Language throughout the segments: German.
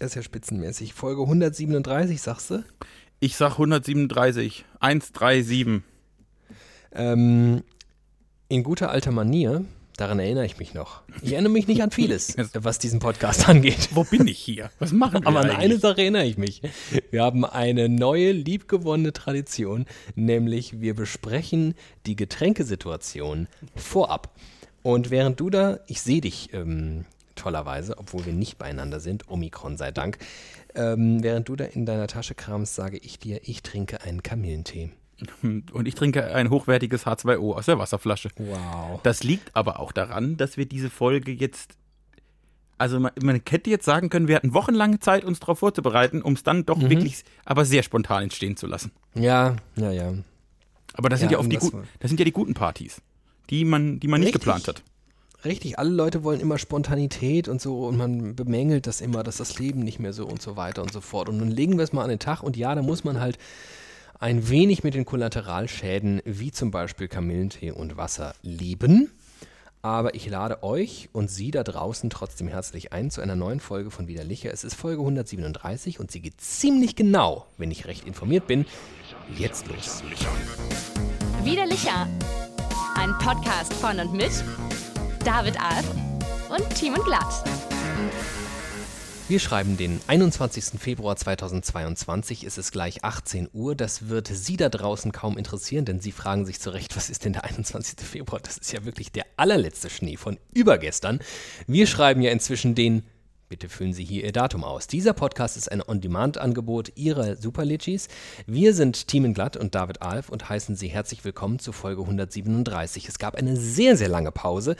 Das ist ja spitzenmäßig. Folge 137, sagst du? Ich sag 137. 137. Ähm, in guter alter Manier, daran erinnere ich mich noch. Ich erinnere mich nicht an vieles, was diesen Podcast angeht. Wo bin ich hier? Was machen wir Aber an eine Sache erinnere ich mich. Wir haben eine neue, liebgewonnene Tradition, nämlich wir besprechen die Getränkesituation vorab. Und während du da, ich sehe dich ähm, tollerweise, obwohl wir nicht beieinander sind, Omikron sei Dank, ähm, während du da in deiner Tasche kramst, sage ich dir, ich trinke einen Kamillentee. Und ich trinke ein hochwertiges H2O aus der Wasserflasche. Wow. Das liegt aber auch daran, dass wir diese Folge jetzt. Also man, man hätte jetzt sagen können, wir hatten wochenlange Zeit, uns darauf vorzubereiten, um es dann doch wirklich, aber sehr spontan entstehen zu lassen. Ja, ja, ja. Aber das sind Ja, ja, oft die das das sind ja die guten Partys, die man, die man nicht Richtig. geplant hat. Richtig, alle Leute wollen immer Spontanität und so und man bemängelt das immer, dass das Leben nicht mehr so und so weiter und so fort. Und dann legen wir es mal an den Tag und ja, da muss man halt ein wenig mit den Kollateralschäden wie zum Beispiel Kamillentee und Wasser leben. Aber ich lade euch und Sie da draußen trotzdem herzlich ein zu einer neuen Folge von Widerlicher. Es ist Folge 137 und sie geht ziemlich genau, wenn ich recht informiert bin, jetzt los. Widerlicher. Ein Podcast von und mit David Alf und Timon Glatt. Wir schreiben den 21. Februar 2022, es ist gleich 18 Uhr. Das wird Sie da draußen kaum interessieren, denn Sie fragen sich zu Recht, was ist denn der 21. Februar? Das ist ja wirklich der allerletzte Schnee von übergestern. Wir schreiben ja inzwischen den, bitte füllen Sie hier Ihr Datum aus. Dieser Podcast ist ein On-Demand-Angebot Ihrer Superlichis. Wir sind Team Glatt und David Alf und heißen Sie herzlich willkommen zu Folge 137. Es gab eine sehr, sehr lange Pause,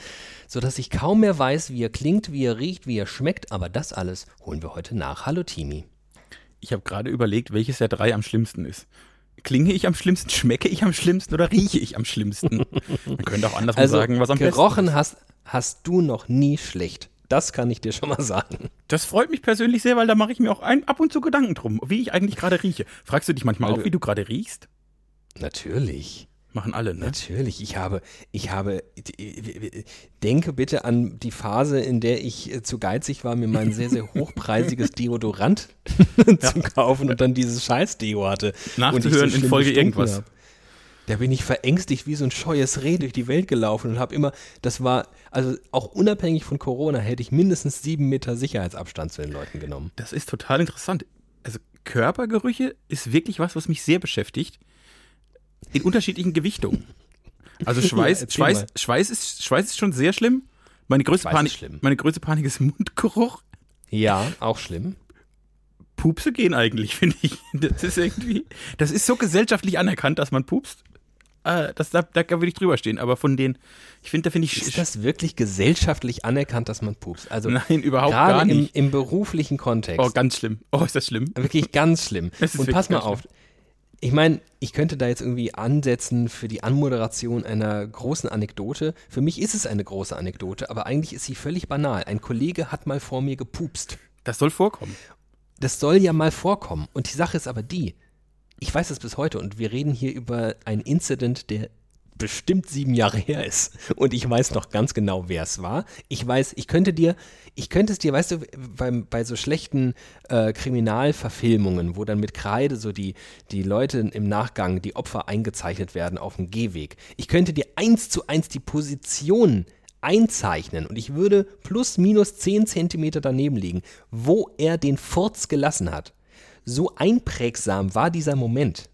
sodass ich kaum mehr weiß, wie er klingt, wie er riecht, wie er schmeckt, aber das alles holen wir heute nach. Hallo Timi. Ich habe gerade überlegt, welches der drei am schlimmsten ist. Klinge ich am schlimmsten, schmecke ich am schlimmsten oder rieche ich am schlimmsten? Man könnte auch andersrum sagen, was am gerochen besten ist. hast, hast du noch nie schlecht. Das kann ich dir schon mal sagen. Das freut mich persönlich sehr, weil da mache ich mir auch ein, ab und zu Gedanken drum, wie ich eigentlich gerade rieche. Fragst du dich manchmal auch, du- wie du gerade riechst? Natürlich. Machen alle, ne? Natürlich, ich habe, ich habe, denke bitte an die Phase, in der ich zu geizig war, mir mein sehr, sehr hochpreisiges Deodorant zu kaufen und dann dieses Scheiß-Deo hatte. Nachzuhören so in Folge irgendwas. hab. Da bin ich verängstigt wie so ein scheues Reh durch die Welt gelaufen und habe immer, das war, also auch unabhängig von Corona, hätte ich mindestens sieben Meter Sicherheitsabstand zu den Leuten genommen. Das ist total interessant. Also Körpergerüche ist wirklich was, was mich sehr beschäftigt. In unterschiedlichen Gewichtungen. Also Schweiß, erzähl Schweiß, mal. Schweiß, ist, Schweiß ist schon sehr schlimm. Meine größte, Schweiß ist Panik, schlimm. meine größte Panik ist Mundgeruch. Ja, auch schlimm. Pupse gehen eigentlich, finde ich. Das ist irgendwie, das ist so gesellschaftlich anerkannt, dass man pupst. Äh, das, da, da würde ich drüber stehen. Aber von den, ich finde, da finde ich, Ist das wirklich gesellschaftlich anerkannt, dass man pupst? Also nein, überhaupt gar gerade im, nicht. im beruflichen Kontext. oh, ganz schlimm. Oh, ist das schlimm? Wirklich ganz schlimm. Und pass mal auf. Ich meine, ich könnte da jetzt irgendwie ansetzen für die Anmoderation einer großen Anekdote. Für mich ist es eine große Anekdote, aber eigentlich ist sie völlig banal. Ein Kollege hat mal vor mir gepupst. Das soll vorkommen. Das soll ja mal vorkommen. Und die Sache ist aber die, ich weiß es bis heute und wir reden hier über ein Incident, der bestimmt sieben Jahre her ist. Und ich weiß noch ganz genau, wer es war. Ich weiß, ich könnte dir, ich könnte es dir, weißt du, beim, bei so schlechten äh, Kriminalverfilmungen, wo dann mit Kreide so die, die Leute im Nachgang, die Opfer eingezeichnet werden auf dem Gehweg. Ich könnte dir eins zu eins die Position einzeichnen und ich würde plus minus 10 Zentimeter daneben liegen, wo er den Furz gelassen hat. So einprägsam war dieser Moment.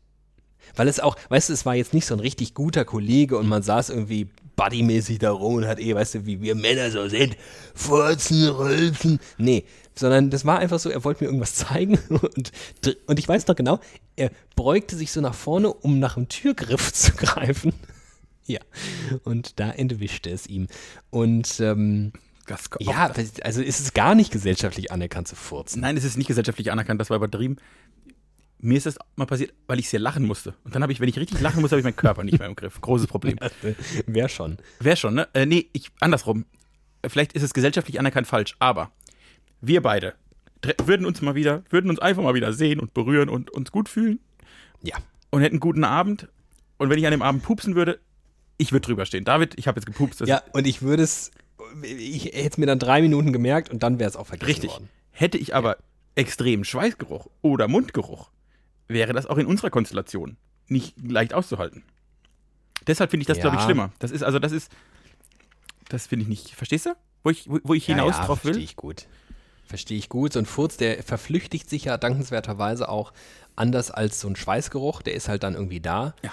Weil es auch, weißt du, es war jetzt nicht so ein richtig guter Kollege und man saß irgendwie buddymäßig da rum und hat eh, weißt du, wie wir Männer so sind, Furzen, Rülpsen. Nee, sondern das war einfach so, er wollte mir irgendwas zeigen und, und ich weiß noch genau, er beugte sich so nach vorne, um nach dem Türgriff zu greifen. Ja, und da entwischte es ihm. Und ähm, Das, ja, also ist es gar nicht gesellschaftlich anerkannt zu furzen. Nein, es ist nicht gesellschaftlich anerkannt, das war übertrieben. Mir ist das mal passiert, weil ich sehr lachen musste. Und dann habe ich, wenn ich richtig lachen muss, habe ich meinen Körper nicht mehr im Griff. Großes Problem. Wer schon? Wäre schon, ne? Äh, nee, ich, andersrum. Vielleicht ist es gesellschaftlich anerkannt falsch, aber wir beide würden uns mal wieder, würden uns einfach mal wieder sehen und berühren und uns gut fühlen Ja. und hätten einen guten Abend. Und wenn ich an dem Abend pupsen würde, ich würde drüber stehen. David, ich habe jetzt gepupst. Ja, und ich würde es, ich hätte es mir dann drei Minuten gemerkt und dann wäre es auch vergessen Richtig. worden. Hätte ich aber extremen Schweißgeruch oder Mundgeruch, wäre das auch in unserer Konstellation nicht leicht auszuhalten. Deshalb finde ich das, Ja. glaube ich, schlimmer. Das ist, also das ist, das finde ich nicht, verstehst du? Wo ich, wo, wo ich hinaus ja, ja, drauf Verstehe will? ich gut. Verstehe ich gut. So ein Furz, der verflüchtigt sich ja dankenswerterweise auch anders als so ein Schweißgeruch. Der ist halt dann irgendwie da. Ja.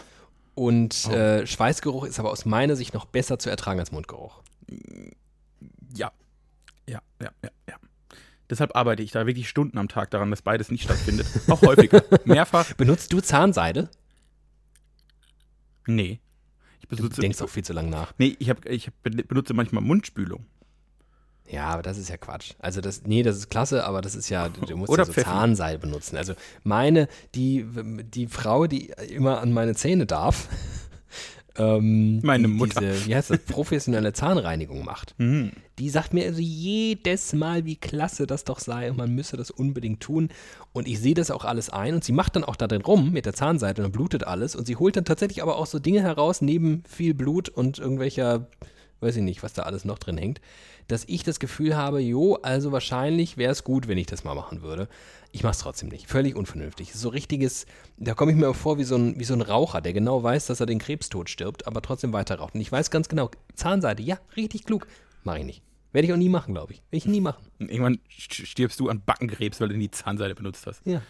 Und Oh. äh, Schweißgeruch ist aber aus meiner Sicht noch besser zu ertragen als Mundgeruch. Ja. Ja, ja, ja, ja. Deshalb arbeite ich da wirklich Stunden am Tag daran, dass beides nicht stattfindet. Auch häufiger. Mehrfach. Benutzt du Zahnseide? Nee. Ich Du benutze, denkst auch viel zu lange nach. nee, ich, hab, ich benutze manchmal Mundspülung. Ja, aber das ist ja Quatsch. Also das, nee, das ist klasse, aber das ist ja, du du musst Oder ja so. Zahnseide benutzen. Also meine, die, die Frau, die immer an meine Zähne darf, ähm, Meine Mutter. Diese, wie heißt das, professionelle Zahnreinigung macht, Mhm. die sagt mir also jedes Mal, wie klasse das doch sei und man müsse das unbedingt tun. Und ich sehe das auch alles ein und sie macht dann auch da drin rum mit der Zahnseide und dann blutet alles und sie holt dann tatsächlich aber auch so Dinge heraus, neben viel Blut und irgendwelcher, weiß ich nicht, was da alles noch drin hängt, dass ich das Gefühl habe, jo, also wahrscheinlich wäre es gut, wenn ich das mal machen würde. Ich mache es trotzdem nicht. Völlig unvernünftig. So richtiges, da komme ich mir vor wie so, ein, wie so ein Raucher, der genau weiß, dass er den Krebstod stirbt, aber trotzdem weiter raucht. Und ich weiß ganz genau, Zahnseide, ja, richtig klug. Mache ich nicht. Werde ich auch nie machen, glaube ich. Werde ich nie machen. Irgendwann st- stirbst du an Backenkrebs, weil du die Zahnseide benutzt hast. Ja.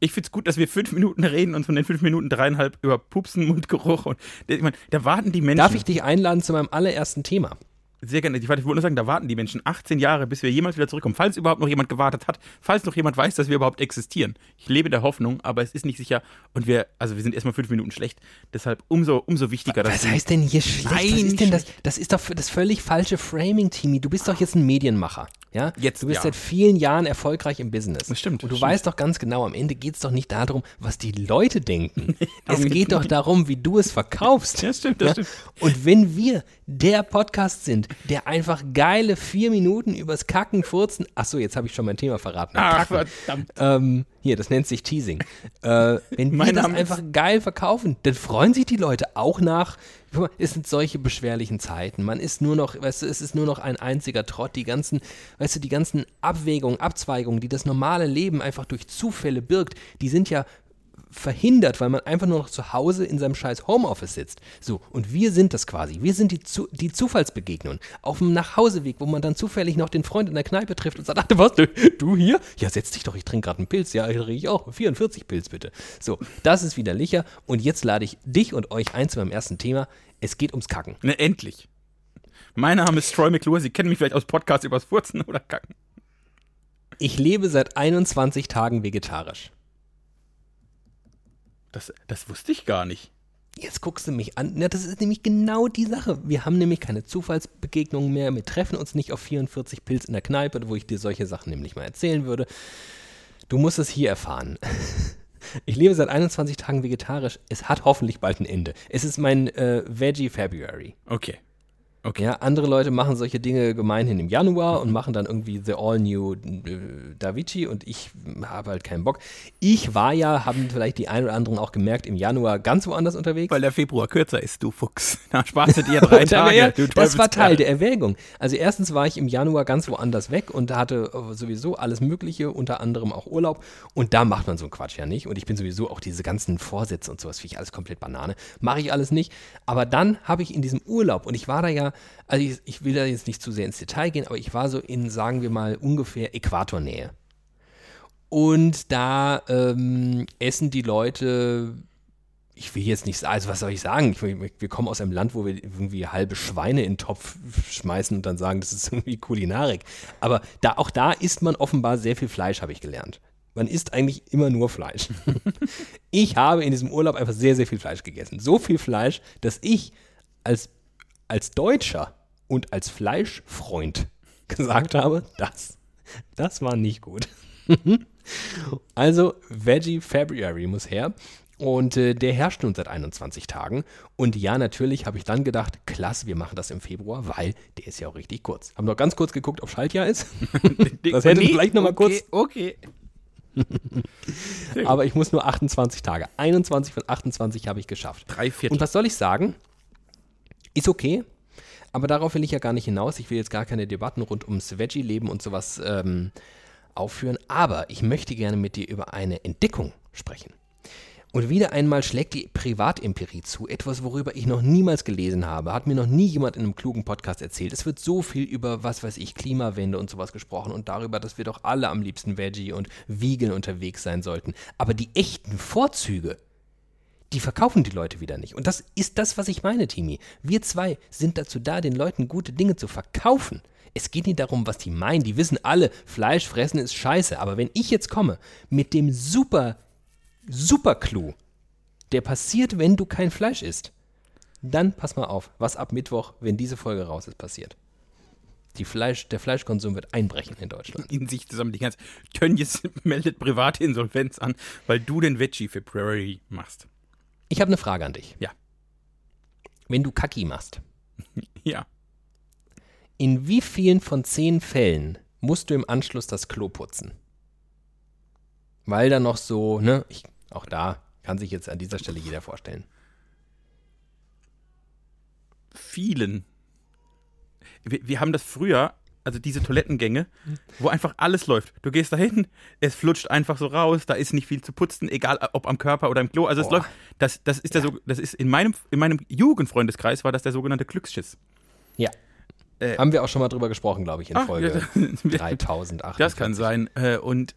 Ich finde es gut, dass wir fünf Minuten reden und von den fünf Minuten dreieinhalb über Pupsen, Mundgeruch und ich meine, da warten die Menschen. Darf ich dich einladen zu meinem allerersten Thema? Sehr gerne. Ich wollte nur sagen, da warten die Menschen 18 Jahre, bis wir jemals wieder zurückkommen. Falls überhaupt noch jemand gewartet hat, falls noch jemand weiß, dass wir überhaupt existieren. Ich lebe der Hoffnung, aber es ist nicht sicher. Und wir, also wir sind erstmal fünf Minuten schlecht. Deshalb umso, umso wichtiger, dass Was heißt denn hier schlecht? Nein, Was ist denn das? Das ist doch das völlig falsche Framing, Timmy. Du bist doch jetzt ein Medienmacher. Ja? Jetzt, du bist ja. seit vielen Jahren erfolgreich im Business. Das stimmt, Und du das stimmt. weißt doch ganz genau, am Ende geht es doch nicht darum, was die Leute denken. es geht doch darum, wie du es verkaufst. Ja, stimmt, das stimmt. Und wenn wir der Podcast sind, der einfach geile vier Minuten übers Kacken, Furzen. Achso, jetzt habe ich schon mein Thema verraten. Ach, Kacken. verdammt. Ähm, hier, das nennt sich Teasing. Äh, wenn wir das einfach geil verkaufen, dann freuen sich die Leute auch nach. Guck mal, es sind solche beschwerlichen Zeiten. Man ist nur noch, weißt du, es ist nur noch ein einziger Trott. Die ganzen, weißt du, die ganzen Abwägungen, Abzweigungen, die das normale Leben einfach durch Zufälle birgt, die sind ja verhindert, weil man einfach nur noch zu Hause in seinem scheiß Homeoffice sitzt. So, und wir sind das quasi. Wir sind die, zu, die Zufallsbegegnung. Auf dem Nachhauseweg, wo man dann zufällig noch den Freund in der Kneipe trifft und sagt, ach, was, du, du hier? Ja, setz dich doch, ich trinke gerade einen Pilz. Ja, trinke ich auch. 44 Pilz bitte. So, das ist widerlicher. Und jetzt lade ich dich und euch ein zu meinem ersten Thema. Es geht ums Kacken. Ne, endlich. Mein Name ist Troy McClure. Sie kennen mich vielleicht aus Podcasts übers Furzen oder Kacken. Ich lebe seit 21 Tagen vegetarisch. Das, das wusste ich gar nicht. Jetzt guckst du mich an. Ja, das ist nämlich genau die Sache. Wir haben nämlich keine Zufallsbegegnungen mehr. Wir treffen uns nicht auf 44 Pilz in der Kneipe, wo ich dir solche Sachen nämlich mal erzählen würde. Du musst es hier erfahren. Ich lebe seit 21 Tagen vegetarisch. Es hat hoffentlich bald ein Ende. Es ist mein äh, Veggie February. Okay. Ja, andere Leute machen solche Dinge gemeinhin im Januar und machen dann irgendwie The All New äh, Davici und ich habe halt keinen Bock. Ich war ja, haben vielleicht die ein oder anderen auch gemerkt, im Januar ganz woanders unterwegs. Weil der Februar kürzer ist, du Fuchs. Da sparst du dir drei Tage. wär- du das war. Teil der Erwägung. Also erstens war ich im Januar ganz woanders weg und hatte äh, sowieso alles Mögliche, unter anderem auch Urlaub. Und da macht man so einen Quatsch ja nicht. Und ich bin sowieso auch diese ganzen Vorsätze und sowas, finde ich alles komplett Banane. Mache ich alles nicht. Aber dann habe ich in diesem Urlaub, und ich war da ja, also ich, ich will da jetzt nicht zu sehr ins Detail gehen, aber ich war so in, sagen wir mal, ungefähr Äquatornähe. Und da ähm, essen die Leute ich will jetzt nicht sagen, also was soll ich sagen? Ich, wir wir kommen aus einem Land, wo wir irgendwie halbe Schweine in den Topf schmeißen und dann sagen, das ist irgendwie Kulinarik. Aber da, auch da isst man offenbar sehr viel Fleisch, habe ich gelernt. Man isst eigentlich immer nur Fleisch. ich habe in diesem Urlaub einfach sehr, sehr viel Fleisch gegessen. So viel Fleisch, dass ich als, als Deutscher und als Fleischfreund gesagt habe, das, das war nicht gut. Also Veggie February muss her. Und äh, der herrscht nun seit 21 Tagen. Und ja, natürlich habe ich dann gedacht, klasse, wir machen das im Februar, weil der ist ja auch richtig kurz. Haben noch ganz kurz geguckt, ob Schaltjahr ist. Das hätte vielleicht noch mal kurz- Okay. Aber ich muss nur 28 Tage. 21 von 28 habe ich geschafft. Drei Viertel. Und was soll ich sagen? Ist okay. Aber darauf will ich ja gar nicht hinaus. Ich will jetzt gar keine Debatten rund ums Veggie-Leben und sowas ähm, aufführen, aber ich möchte gerne mit dir über eine Entdeckung sprechen. Und wieder einmal schlägt die Privatempirie zu, etwas, worüber ich noch niemals gelesen habe, hat mir noch nie jemand in einem klugen Podcast erzählt. Es wird so viel über, was weiß ich, Klimawende und sowas gesprochen und darüber, dass wir doch alle am liebsten Veggie und Vegan unterwegs sein sollten. Aber die echten Vorzüge, die verkaufen die Leute wieder nicht. Und das ist das, was ich meine, Timi. Wir zwei sind dazu da, den Leuten gute Dinge zu verkaufen. Es geht nicht darum, was die meinen. Die wissen alle, Fleisch fressen ist scheiße. Aber wenn ich jetzt komme mit dem super super Clou, der passiert, wenn du kein Fleisch isst, dann pass mal auf, was ab Mittwoch, wenn diese Folge raus ist, passiert. Fleisch, der Fleischkonsum wird einbrechen in Deutschland. In sich zusammen die ganze Tönnies meldet private Insolvenz an, weil du den Veggie February machst. Ich habe eine Frage an dich. Ja. Wenn du Kaki machst, Ja. in wie vielen von zehn Fällen musst du im Anschluss das Klo putzen? Weil da noch so, ne, ich, auch da kann sich jetzt an dieser Stelle jeder vorstellen. Vielen. Wir, wir haben das früher, also diese Toilettengänge, wo einfach alles läuft. Du gehst da hin, es flutscht einfach so raus, da ist nicht viel zu putzen, egal ob am Körper oder im Klo. Also es Boah. läuft, das, das ist der so, das ist in meinem, in meinem Jugendfreundeskreis war das der sogenannte Glücksschiss. Ja. Äh, Haben wir auch schon mal drüber gesprochen, glaube ich, in Ach, Folge ja, 3008. Das kann sein. Äh, und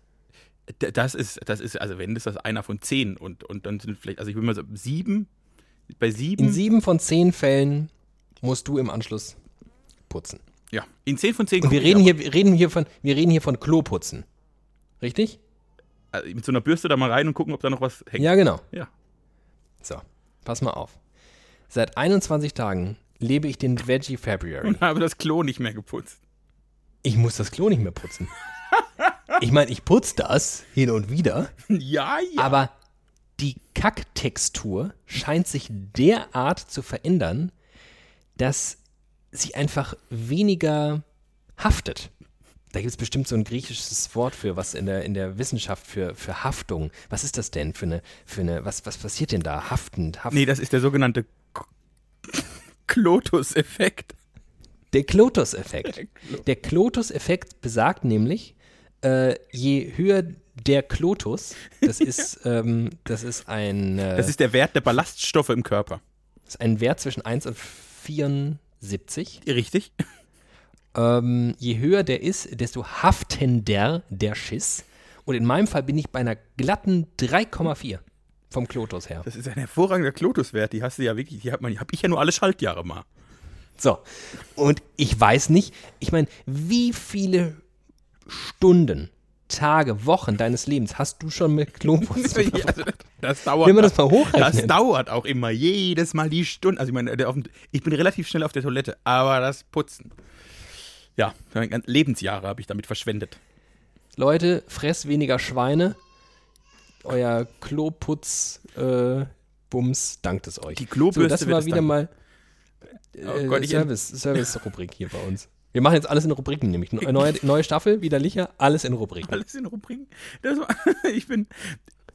das ist, das ist, also wenn ist das einer von zehn und, und dann sind vielleicht, also ich würde mal so sieben, bei sieben, In sieben von zehn Fällen musst du im Anschluss putzen. Ja, in zehn von zehn Und wir reden hier, wir reden hier von, wir reden hier von Kloputzen. Richtig? Also mit so einer Bürste da mal rein und gucken, ob da noch was hängt. Ja, genau. Ja. So, pass mal auf. Seit 21 Tagen lebe ich den Veggie February. Und habe das Klo nicht mehr geputzt. Ich muss das Klo nicht mehr putzen. Ich meine, ich putze das hin und wieder, Ja, ja. aber die Kacktextur scheint sich derart zu verändern, dass sie einfach weniger haftet. Da gibt es bestimmt so ein griechisches Wort für, was in der, in der Wissenschaft für, für Haftung. Was ist das denn für eine, für eine, was, was passiert denn da? Haftend, haftend. nee, das ist der sogenannte Klotus-Effekt. Der Klotus-Effekt. Der Klotus-Effekt besagt nämlich, äh, je höher der Klotus, das ist, ähm, das ist ein, äh, Das ist der Wert der Ballaststoffe im Körper. ist ein Wert zwischen 1 und 74. Richtig? Ähm, je höher der ist, desto haftender der Schiss. Und in meinem Fall bin ich bei einer glatten 3,4 vom Klotus her. Das ist ein hervorragender Klotuswert. Die hast du ja wirklich, die hat man, hab ich ja nur alle Schaltjahre mal. So. Und ich weiß nicht, ich meine, wie viele Stunden, Tage, Wochen deines Lebens hast du schon mit Ja, also das dauert. Will man das mal hochrechnen? Das dauert auch immer jedes Mal die Stunde. Also ich meine, dem, ich bin relativ schnell auf der Toilette, aber das Putzen. Ja, Lebensjahre habe ich damit verschwendet. Leute, fress weniger Schweine. Euer Kloputz äh, Bums dankt es euch. Die Klobürste so, das war wieder danken. mal Oh äh, ich- Service, Service-Rubrik hier bei uns. Wir machen jetzt alles in Rubriken, nämlich Ne- neue, neue Staffel, widerlicher, alles in Rubriken. Alles in Rubriken. War, ich, bin,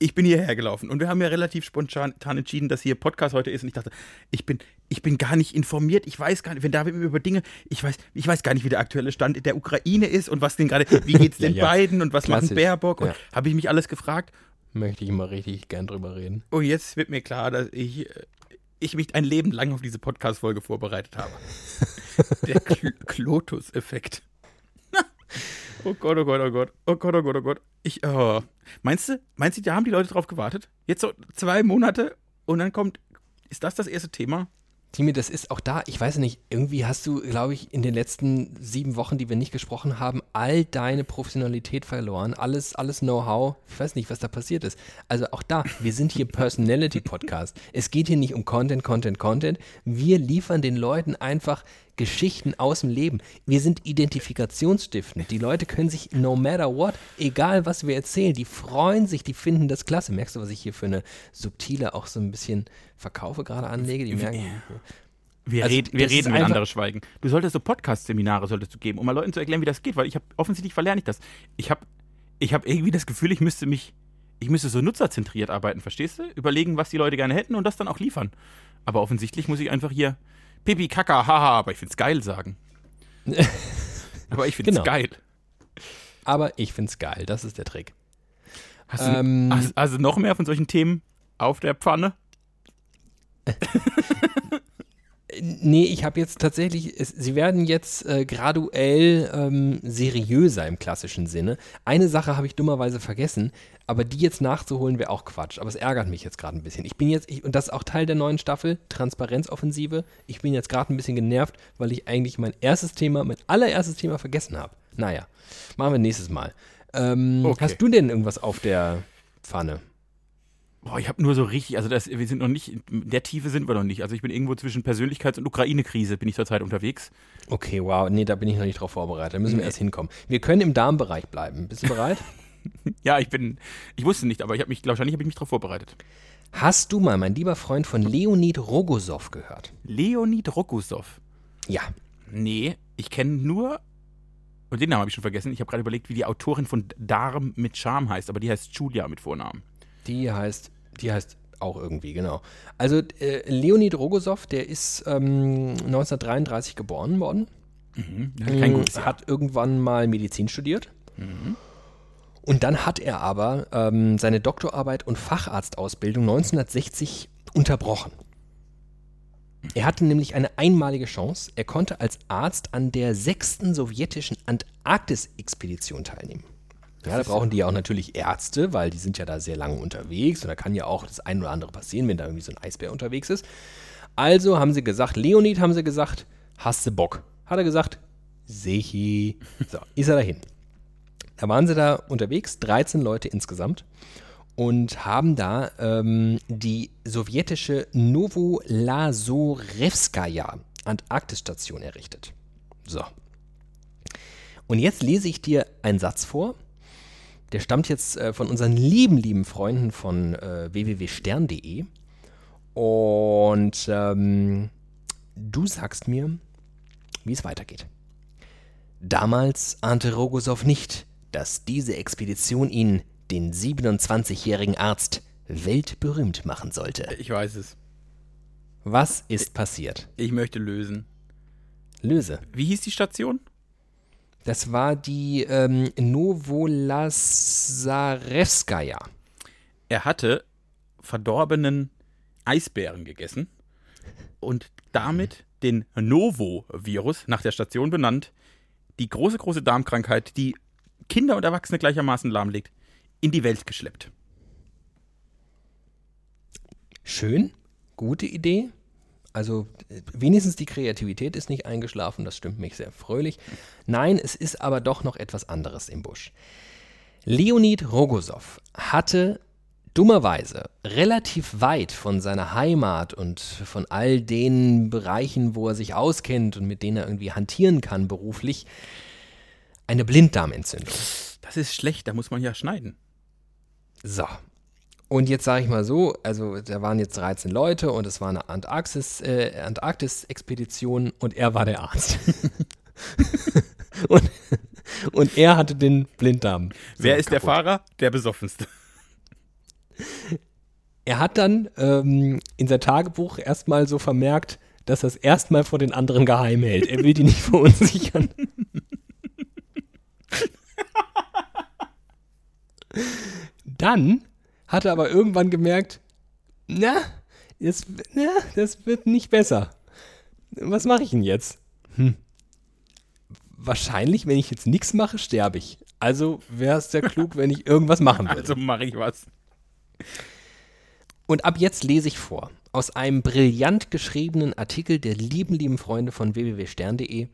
ich bin hierher gelaufen und wir haben ja relativ spontan entschieden, dass hier Podcast heute ist. Und ich dachte, ich bin, ich bin gar nicht informiert. Ich weiß gar nicht, wenn David mir über Dinge, ich weiß, ich weiß gar nicht, wie der aktuelle Stand der Ukraine ist und was denn gerade, wie geht's den Ja, ja. beiden und was machen Klassisch. Baerbock. Und Ja. habe ich mich alles gefragt. Möchte ich immer richtig gern drüber reden. Und jetzt wird mir klar, dass ich, äh, ich mich ein Leben lang auf diese Podcast-Folge vorbereitet habe. Der Kl Klotus-Effekt. oh Gott, oh Gott, oh Gott. Oh Gott, oh Gott, oh Gott. Ich, oh. Meinst du, meinst du, da haben die Leute drauf gewartet? Jetzt so zwei Monate und dann kommt, ist das das erste Thema? Timi, das ist auch da, ich weiß nicht, irgendwie hast du, glaube ich, in den letzten sieben Wochen, die wir nicht gesprochen haben, all deine Professionalität verloren, alles, alles Know-how. Ich weiß nicht, was da passiert ist. Also auch da, wir sind hier Personality-Podcast. Es geht hier nicht um Content, Content, Content. Wir liefern den Leuten einfach Geschichten aus dem Leben. Wir sind identifikationsstiftend. Die Leute können sich no matter what, egal was wir erzählen, die freuen sich, die finden das klasse. Merkst du, was ich hier für eine subtile, auch so ein bisschen Verkaufe gerade anlege? Die merken, Wir, Also, reden, wir reden, wenn andere schweigen. Du solltest so Podcast-Seminare solltest du geben, um mal Leuten zu erklären, wie das geht, weil ich habe offensichtlich verlerne ich das. Ich habe ich hab irgendwie das Gefühl, ich müsste mich, ich müsste so nutzerzentriert arbeiten, verstehst du? Überlegen, was die Leute gerne hätten und das dann auch liefern. Aber offensichtlich muss ich einfach hier Pipi, Kaka, haha, aber ich find's geil sagen. aber ich find's Genau. geil. aber ich find's geil. Das ist der Trick. Hast du Ähm, hast, also noch mehr von solchen Themen auf der Pfanne? Nee, ich habe jetzt tatsächlich, es, sie werden jetzt äh, graduell ähm, seriöser im klassischen Sinne. Eine Sache habe ich dummerweise vergessen, aber die jetzt nachzuholen wäre auch Quatsch. Aber es ärgert mich jetzt gerade ein bisschen. Ich bin jetzt, ich, und das ist auch Teil der neuen Staffel, Transparenzoffensive. Ich bin jetzt gerade ein bisschen genervt, weil ich eigentlich mein erstes Thema, mein allererstes Thema vergessen habe. Naja, machen wir nächstes Mal. Ähm, Okay. Hast du denn irgendwas auf der Pfanne? Boah, ich habe nur so richtig, also das, wir sind noch nicht, in der Tiefe sind wir noch nicht. Also ich bin irgendwo zwischen Persönlichkeits- und Ukraine-Krise, bin ich zurzeit unterwegs. Okay, wow, nee, da bin ich noch nicht drauf vorbereitet. Da müssen wir erst hinkommen. Wir können im Darmbereich bleiben. Bist du bereit? Ja, ich bin, ich wusste nicht, aber ich habe mich, wahrscheinlich habe ich mich darauf vorbereitet. Hast du mal, mein lieber Freund, von Leonid Rogosow gehört? Leonid Rokusov. Ja. Nee, ich kenne nur, und den Namen habe ich schon vergessen, ich habe gerade überlegt, wie die Autorin von Darm mit Charme heißt, aber die heißt Julia mit Vornamen. Die heißt, die heißt auch irgendwie, genau. Also äh, Leonid Rogosow, der ist ähm, 1933 geboren worden. Kein Mm, gutes Jahr. Hat irgendwann mal Medizin studiert. Und dann hat er aber ähm, seine Doktorarbeit und Facharztausbildung 1960 unterbrochen. Er hatte nämlich eine einmalige Chance. Er konnte als Arzt an der sechsten sowjetischen Antarktis-Expedition teilnehmen. Ja, da brauchen die ja auch natürlich Ärzte, weil die sind ja da sehr lange unterwegs und da kann ja auch das ein oder andere passieren, wenn da irgendwie so ein Eisbär unterwegs ist. Also haben sie gesagt, Leonid haben sie gesagt, hast du Bock? Hat er gesagt, sichi. So, ist er dahin. Da waren sie da unterwegs, 13 Leute insgesamt und haben da ähm, die sowjetische Novolazorevskaya Antarktisstation errichtet. So. Und jetzt lese ich dir einen Satz vor. Der stammt jetzt äh, von unseren lieben, lieben Freunden von äh, www.stern.de. Und ähm, du sagst mir, wie es weitergeht. Damals ahnte Rogosow nicht, dass diese Expedition ihn, den 27-jährigen Arzt, weltberühmt machen sollte. Ich weiß es. Was ist passiert? Ich möchte lösen. Löse. Wie hieß die Station? Das war die ähm, Novolazarevskaya. Er hatte verdorbenen Eisbären gegessen und damit den Novo-Virus, nach der Station benannt, die große, große Darmkrankheit, die Kinder und Erwachsene gleichermaßen lahmlegt, in die Welt geschleppt. Schön, gute Idee. Also wenigstens die Kreativität ist nicht eingeschlafen, das stimmt mich sehr fröhlich. Nein, es ist aber doch noch etwas anderes im Busch. Leonid Rogosow hatte dummerweise relativ weit von seiner Heimat und von all den Bereichen, wo er sich auskennt und mit denen er irgendwie hantieren kann beruflich, eine Blinddarmentzündung. Das ist schlecht, da muss man ja schneiden. So. Und jetzt sage ich mal so, also da waren jetzt 13 Leute und es war eine Antarktis, äh, Antarktis-Expedition und er war der Arzt. und, und er hatte den Blinddarm. Wer ist der kaputt. Fahrer? Der besoffenste. Er hat dann ähm, in sein Tagebuch erstmal so vermerkt, dass er es erstmal vor den anderen geheim hält. Er will die nicht verunsichern. Dann hat er aber irgendwann gemerkt, na, das, na, das wird nicht besser. Was mache ich denn jetzt? Hm. Wahrscheinlich, wenn ich jetzt nichts mache, sterbe ich. Also wäre es sehr klug, wenn ich irgendwas machen würde. Also mache ich was. Und ab jetzt lese ich vor aus einem brillant geschriebenen Artikel der lieben, lieben Freunde von www.stern.de.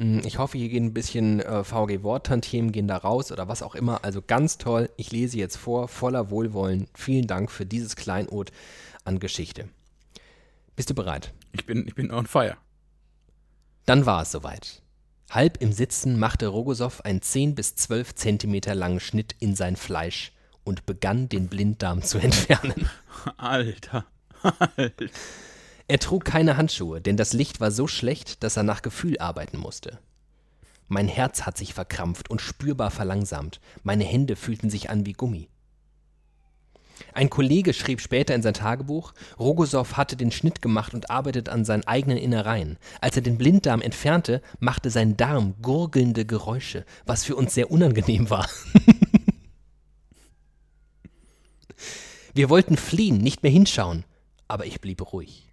Mm, Ich hoffe, hier gehen ein bisschen äh, VG-Worttantiemen gehen da raus oder was auch immer. Also ganz toll. Ich lese jetzt vor, voller Wohlwollen. Vielen Dank für dieses Kleinod an Geschichte. Bist du bereit? Ich bin, ich bin on fire. Dann war es soweit. Halb im Sitzen machte Rogosow einen 10 bis 12 Zentimeter langen Schnitt in sein Fleisch und begann den Blinddarm zu entfernen. Alter. Alter. Er trug keine Handschuhe, denn das Licht war so schlecht, dass er nach Gefühl arbeiten musste. Mein Herz hat sich verkrampft und spürbar verlangsamt. Meine Hände fühlten sich an wie Gummi. Ein Kollege schrieb später in sein Tagebuch, Rogosow hatte den Schnitt gemacht und arbeitet an seinen eigenen Innereien. Als er den Blinddarm entfernte, machte sein Darm gurgelnde Geräusche, was für uns sehr unangenehm war. Wir wollten fliehen, nicht mehr hinschauen, aber ich blieb ruhig.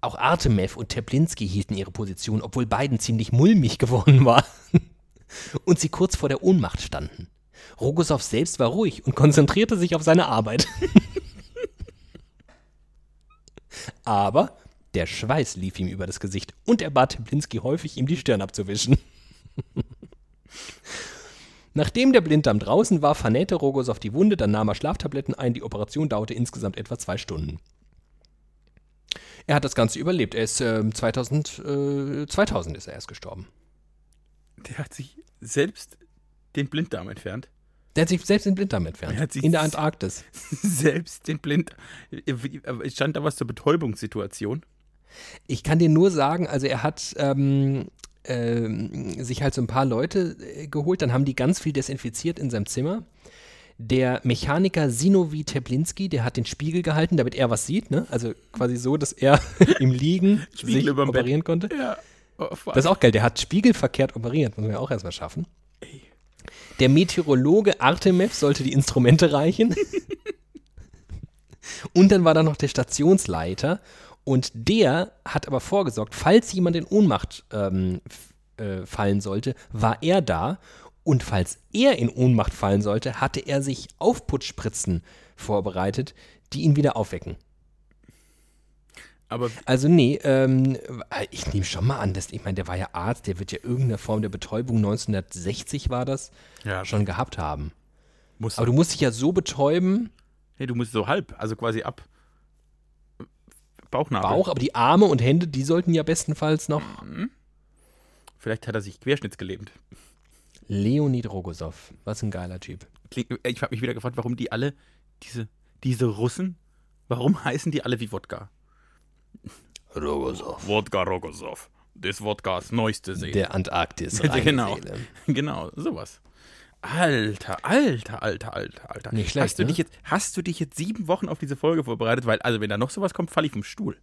Auch Artemev und Teplinski hielten ihre Position, obwohl beiden ziemlich mulmig geworden war und sie kurz vor der Ohnmacht standen. Rogosow selbst war ruhig und konzentrierte sich auf seine Arbeit. Aber der Schweiß lief ihm über das Gesicht und er bat Teplinski häufig, ihm die Stirn abzuwischen. Nachdem der Blinddarm draußen war, vernähte Rogosow die Wunde, dann nahm er Schlaftabletten ein. Die Operation dauerte insgesamt etwa zwei Stunden. Er hat das Ganze überlebt. Er ist äh, 2000, äh, 2000 ist er erst gestorben. Der hat sich selbst den Blinddarm entfernt. Der hat sich selbst den Blinddarm entfernt. Er hat sich in der Antarktis. selbst den Blinddarm. Es stand da was zur Betäubungssituation. Ich kann dir nur sagen, also er hat ähm, ähm, sich halt so ein paar Leute äh, geholt, dann haben die ganz viel desinfiziert in seinem Zimmer. Der Mechaniker Sinovi Teplinski, der hat den Spiegel gehalten, damit er was sieht, ne? Also quasi so, dass er im Liegen Spiegel sich überm Bett. operieren konnte. Ja. Oh. Das ist auch geil, der hat spiegelverkehrt operiert, muss man ja auch erstmal schaffen. Der Meteorologe Artemev sollte die Instrumente reichen. und dann war da noch der Stationsleiter und der hat aber vorgesorgt, falls jemand in Ohnmacht ähm, äh, fallen sollte, war er da. Und falls er in Ohnmacht fallen sollte, hatte er sich Aufputschspritzen vorbereitet, die ihn wieder aufwecken. Aber Also nee, ähm, ich nehme schon mal an, dass, ich meine, der war ja Arzt, der wird ja irgendeine Form der Betäubung, 1960 war das, ja, schon gehabt haben. muss Aber du musst dich ja so betäuben, hey, du musst so halb, also quasi ab Bauchnabel. Bauch, aber die Arme und Hände, die sollten ja bestenfalls noch. Vielleicht hat er sich querschnittsgelähmt. Leonid Rogosow, was ein geiler Typ. Klingt- Ich habe mich wieder gefragt, warum die alle, diese, diese Russen, warum heißen die alle wie Wodka? Rogosow. Wodka Rogosov. Das Wodkas neueste See. Der Antarktis. genau. Rheinseele. genau, sowas. Alter, alter, alter, alter, alter. Nicht schlecht, hast du ne? dich jetzt, hast du dich jetzt sieben Wochen auf diese Folge vorbereitet? Weil, also wenn da noch sowas kommt, falle ich vom Stuhl.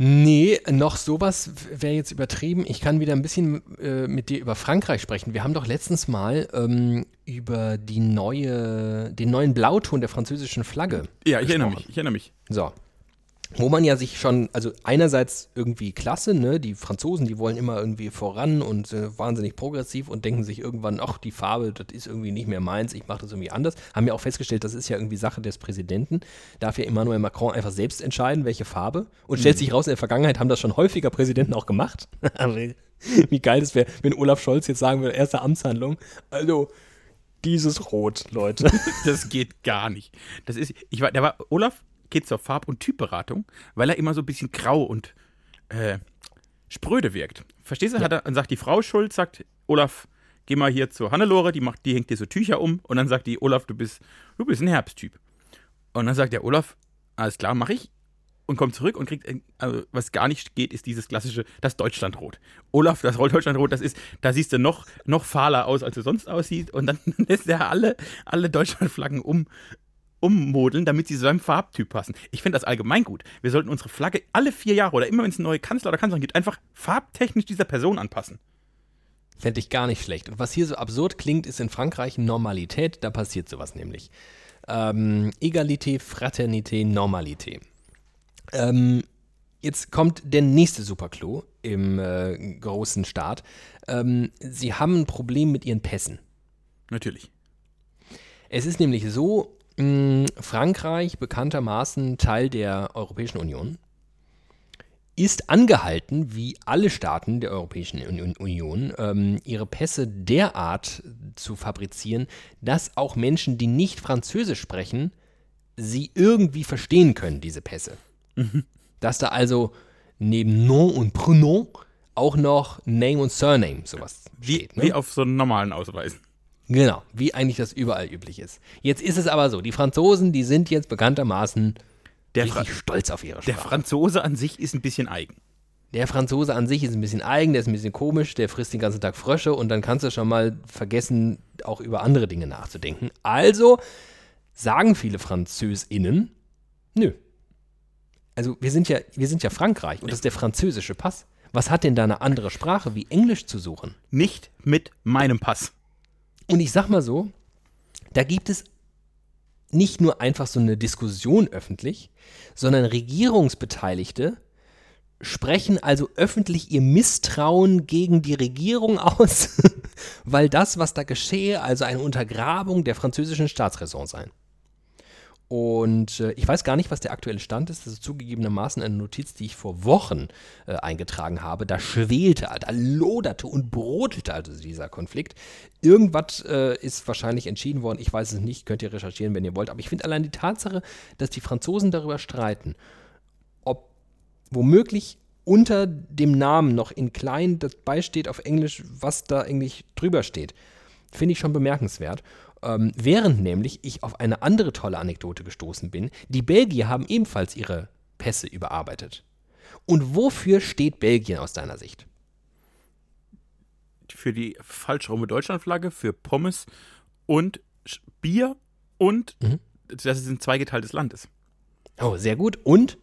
Nee, noch sowas wäre jetzt übertrieben. Ich kann wieder ein bisschen äh, mit dir über Frankreich sprechen. Wir haben doch letztens mal ähm, über die neue, den neuen Blauton der französischen Flagge. Ja, ich erinnere gesprochen. mich, ich erinnere mich. So. Wo man ja sich schon, also einerseits irgendwie klasse, ne? Die Franzosen, die wollen immer irgendwie voran und äh, wahnsinnig progressiv und denken sich irgendwann, ach, die Farbe, das ist irgendwie nicht mehr meins, ich mache das irgendwie anders. Haben ja auch festgestellt, das ist ja irgendwie Sache des Präsidenten. Darf ja Emmanuel Macron einfach selbst entscheiden, welche Farbe. Und stellt sich raus, in der Vergangenheit haben das schon häufiger Präsidenten auch gemacht. Wie geil das wäre, wenn Olaf Scholz jetzt sagen würde, erste Amtshandlung, also dieses Rot, Leute. Das geht gar nicht. Das ist, ich war, der war, Olaf geht zur Farb- und Typberatung, weil er immer so ein bisschen grau und äh, spröde wirkt. Verstehst du? Hat er, dann sagt die Frau Schulz, sagt, Olaf, geh mal hier zur Hannelore, die macht, die hängt dir so Tücher um und dann sagt die, Olaf, du bist, du bist ein Herbsttyp. Und dann sagt der Olaf, alles klar, mach ich. Und kommt zurück und kriegt, also, was gar nicht geht, ist dieses klassische, das Deutschlandrot. Olaf, das Deutschlandrot, das ist, da siehst du noch, noch fahler aus, als du sonst aussiehst. Und dann lässt er alle, alle Deutschlandflaggen um, ummodeln, damit sie zu seinem Farbtyp passen. Ich finde das allgemein gut. Wir sollten unsere Flagge alle vier Jahre oder immer, wenn es einen neuen Kanzler oder Kanzlerin gibt, einfach farbtechnisch dieser Person anpassen. Fände ich gar nicht schlecht. Und was hier so absurd klingt, ist in Frankreich Normalität. Da passiert sowas nämlich. Ähm, Egalité, Fraternité, Normalité. Ähm, jetzt kommt der nächste Superclou im äh, großen Staat. Ähm, sie haben ein Problem mit ihren Pässen. Natürlich. Es ist nämlich so, Frankreich, bekanntermaßen Teil der Europäischen Union, ist angehalten, wie alle Staaten der Europäischen Uni- Union, ähm, ihre Pässe derart zu fabrizieren, dass auch Menschen, die nicht Französisch sprechen, sie irgendwie verstehen können, diese Pässe. Dass da also neben Nom und Prénom auch noch Name und Surname sowas Wie, steht. Ne? wie auf so einen normalen Ausweisen. Genau, wie eigentlich das überall üblich ist. Jetzt ist es aber so, die Franzosen, die sind jetzt bekanntermaßen Der, richtig stolz auf ihre der Sprache. Franzose an sich ist ein bisschen eigen. Der Franzose an sich ist ein bisschen eigen, der ist ein bisschen komisch, der frisst den ganzen Tag Frösche und dann kannst du schon mal vergessen, auch über andere Dinge nachzudenken. Also sagen viele FranzösInnen, nö. Also wir sind ja, wir sind ja Frankreich und das ist der französische Pass. Was hat denn da eine andere Sprache wie Englisch zu suchen? Nicht mit meinem Pass. Und ich sag mal so, da gibt es nicht nur einfach so eine Diskussion öffentlich, sondern Regierungsbeteiligte sprechen also öffentlich ihr Misstrauen gegen die Regierung aus, weil das, was da geschehe, also eine Untergrabung der französischen Staatsräson sei. Und äh, ich weiß gar nicht, was der aktuelle Stand ist. Das ist zugegebenermaßen eine Notiz, die ich vor Wochen äh, eingetragen habe. Da schwelte, da loderte und brodelte also dieser Konflikt. Irgendwas äh, ist wahrscheinlich entschieden worden. Ich weiß es nicht. Könnt ihr recherchieren, wenn ihr wollt. Aber ich finde allein die Tatsache, dass die Franzosen darüber streiten, ob womöglich unter dem Namen noch in klein dabei steht auf Englisch, was da eigentlich drüber steht, finde ich schon bemerkenswert. Ähm, während nämlich ich auf eine andere tolle Anekdote gestoßen bin. Die Belgier haben ebenfalls ihre Pässe überarbeitet. Und wofür steht Belgien aus deiner Sicht? Für die falschrumme Deutschlandflagge, für Pommes und Bier und Mhm. dass es ein zweigeteiltes Land ist. Oh, sehr gut. Und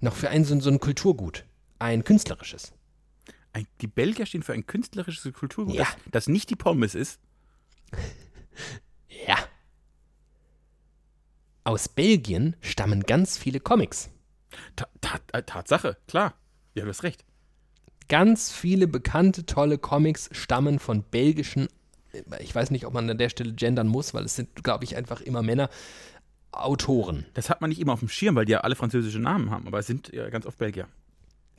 noch für ein so, so ein Kulturgut. Ein künstlerisches. Ein, die Belgier stehen für ein künstlerisches Kulturgut, Ja. das, das nicht die Pommes ist. Ja. Aus Belgien stammen ganz viele Comics. Ta ta äh, Tatsache, klar. Ja, du hast recht. Ganz viele bekannte, tolle Comics stammen von belgischen, ich weiß nicht, ob man an der Stelle gendern muss, weil es sind, glaube ich, einfach immer Männer, Autoren. Das hat man nicht immer auf dem Schirm, weil die ja alle französische Namen haben, aber es sind ja ganz oft Belgier.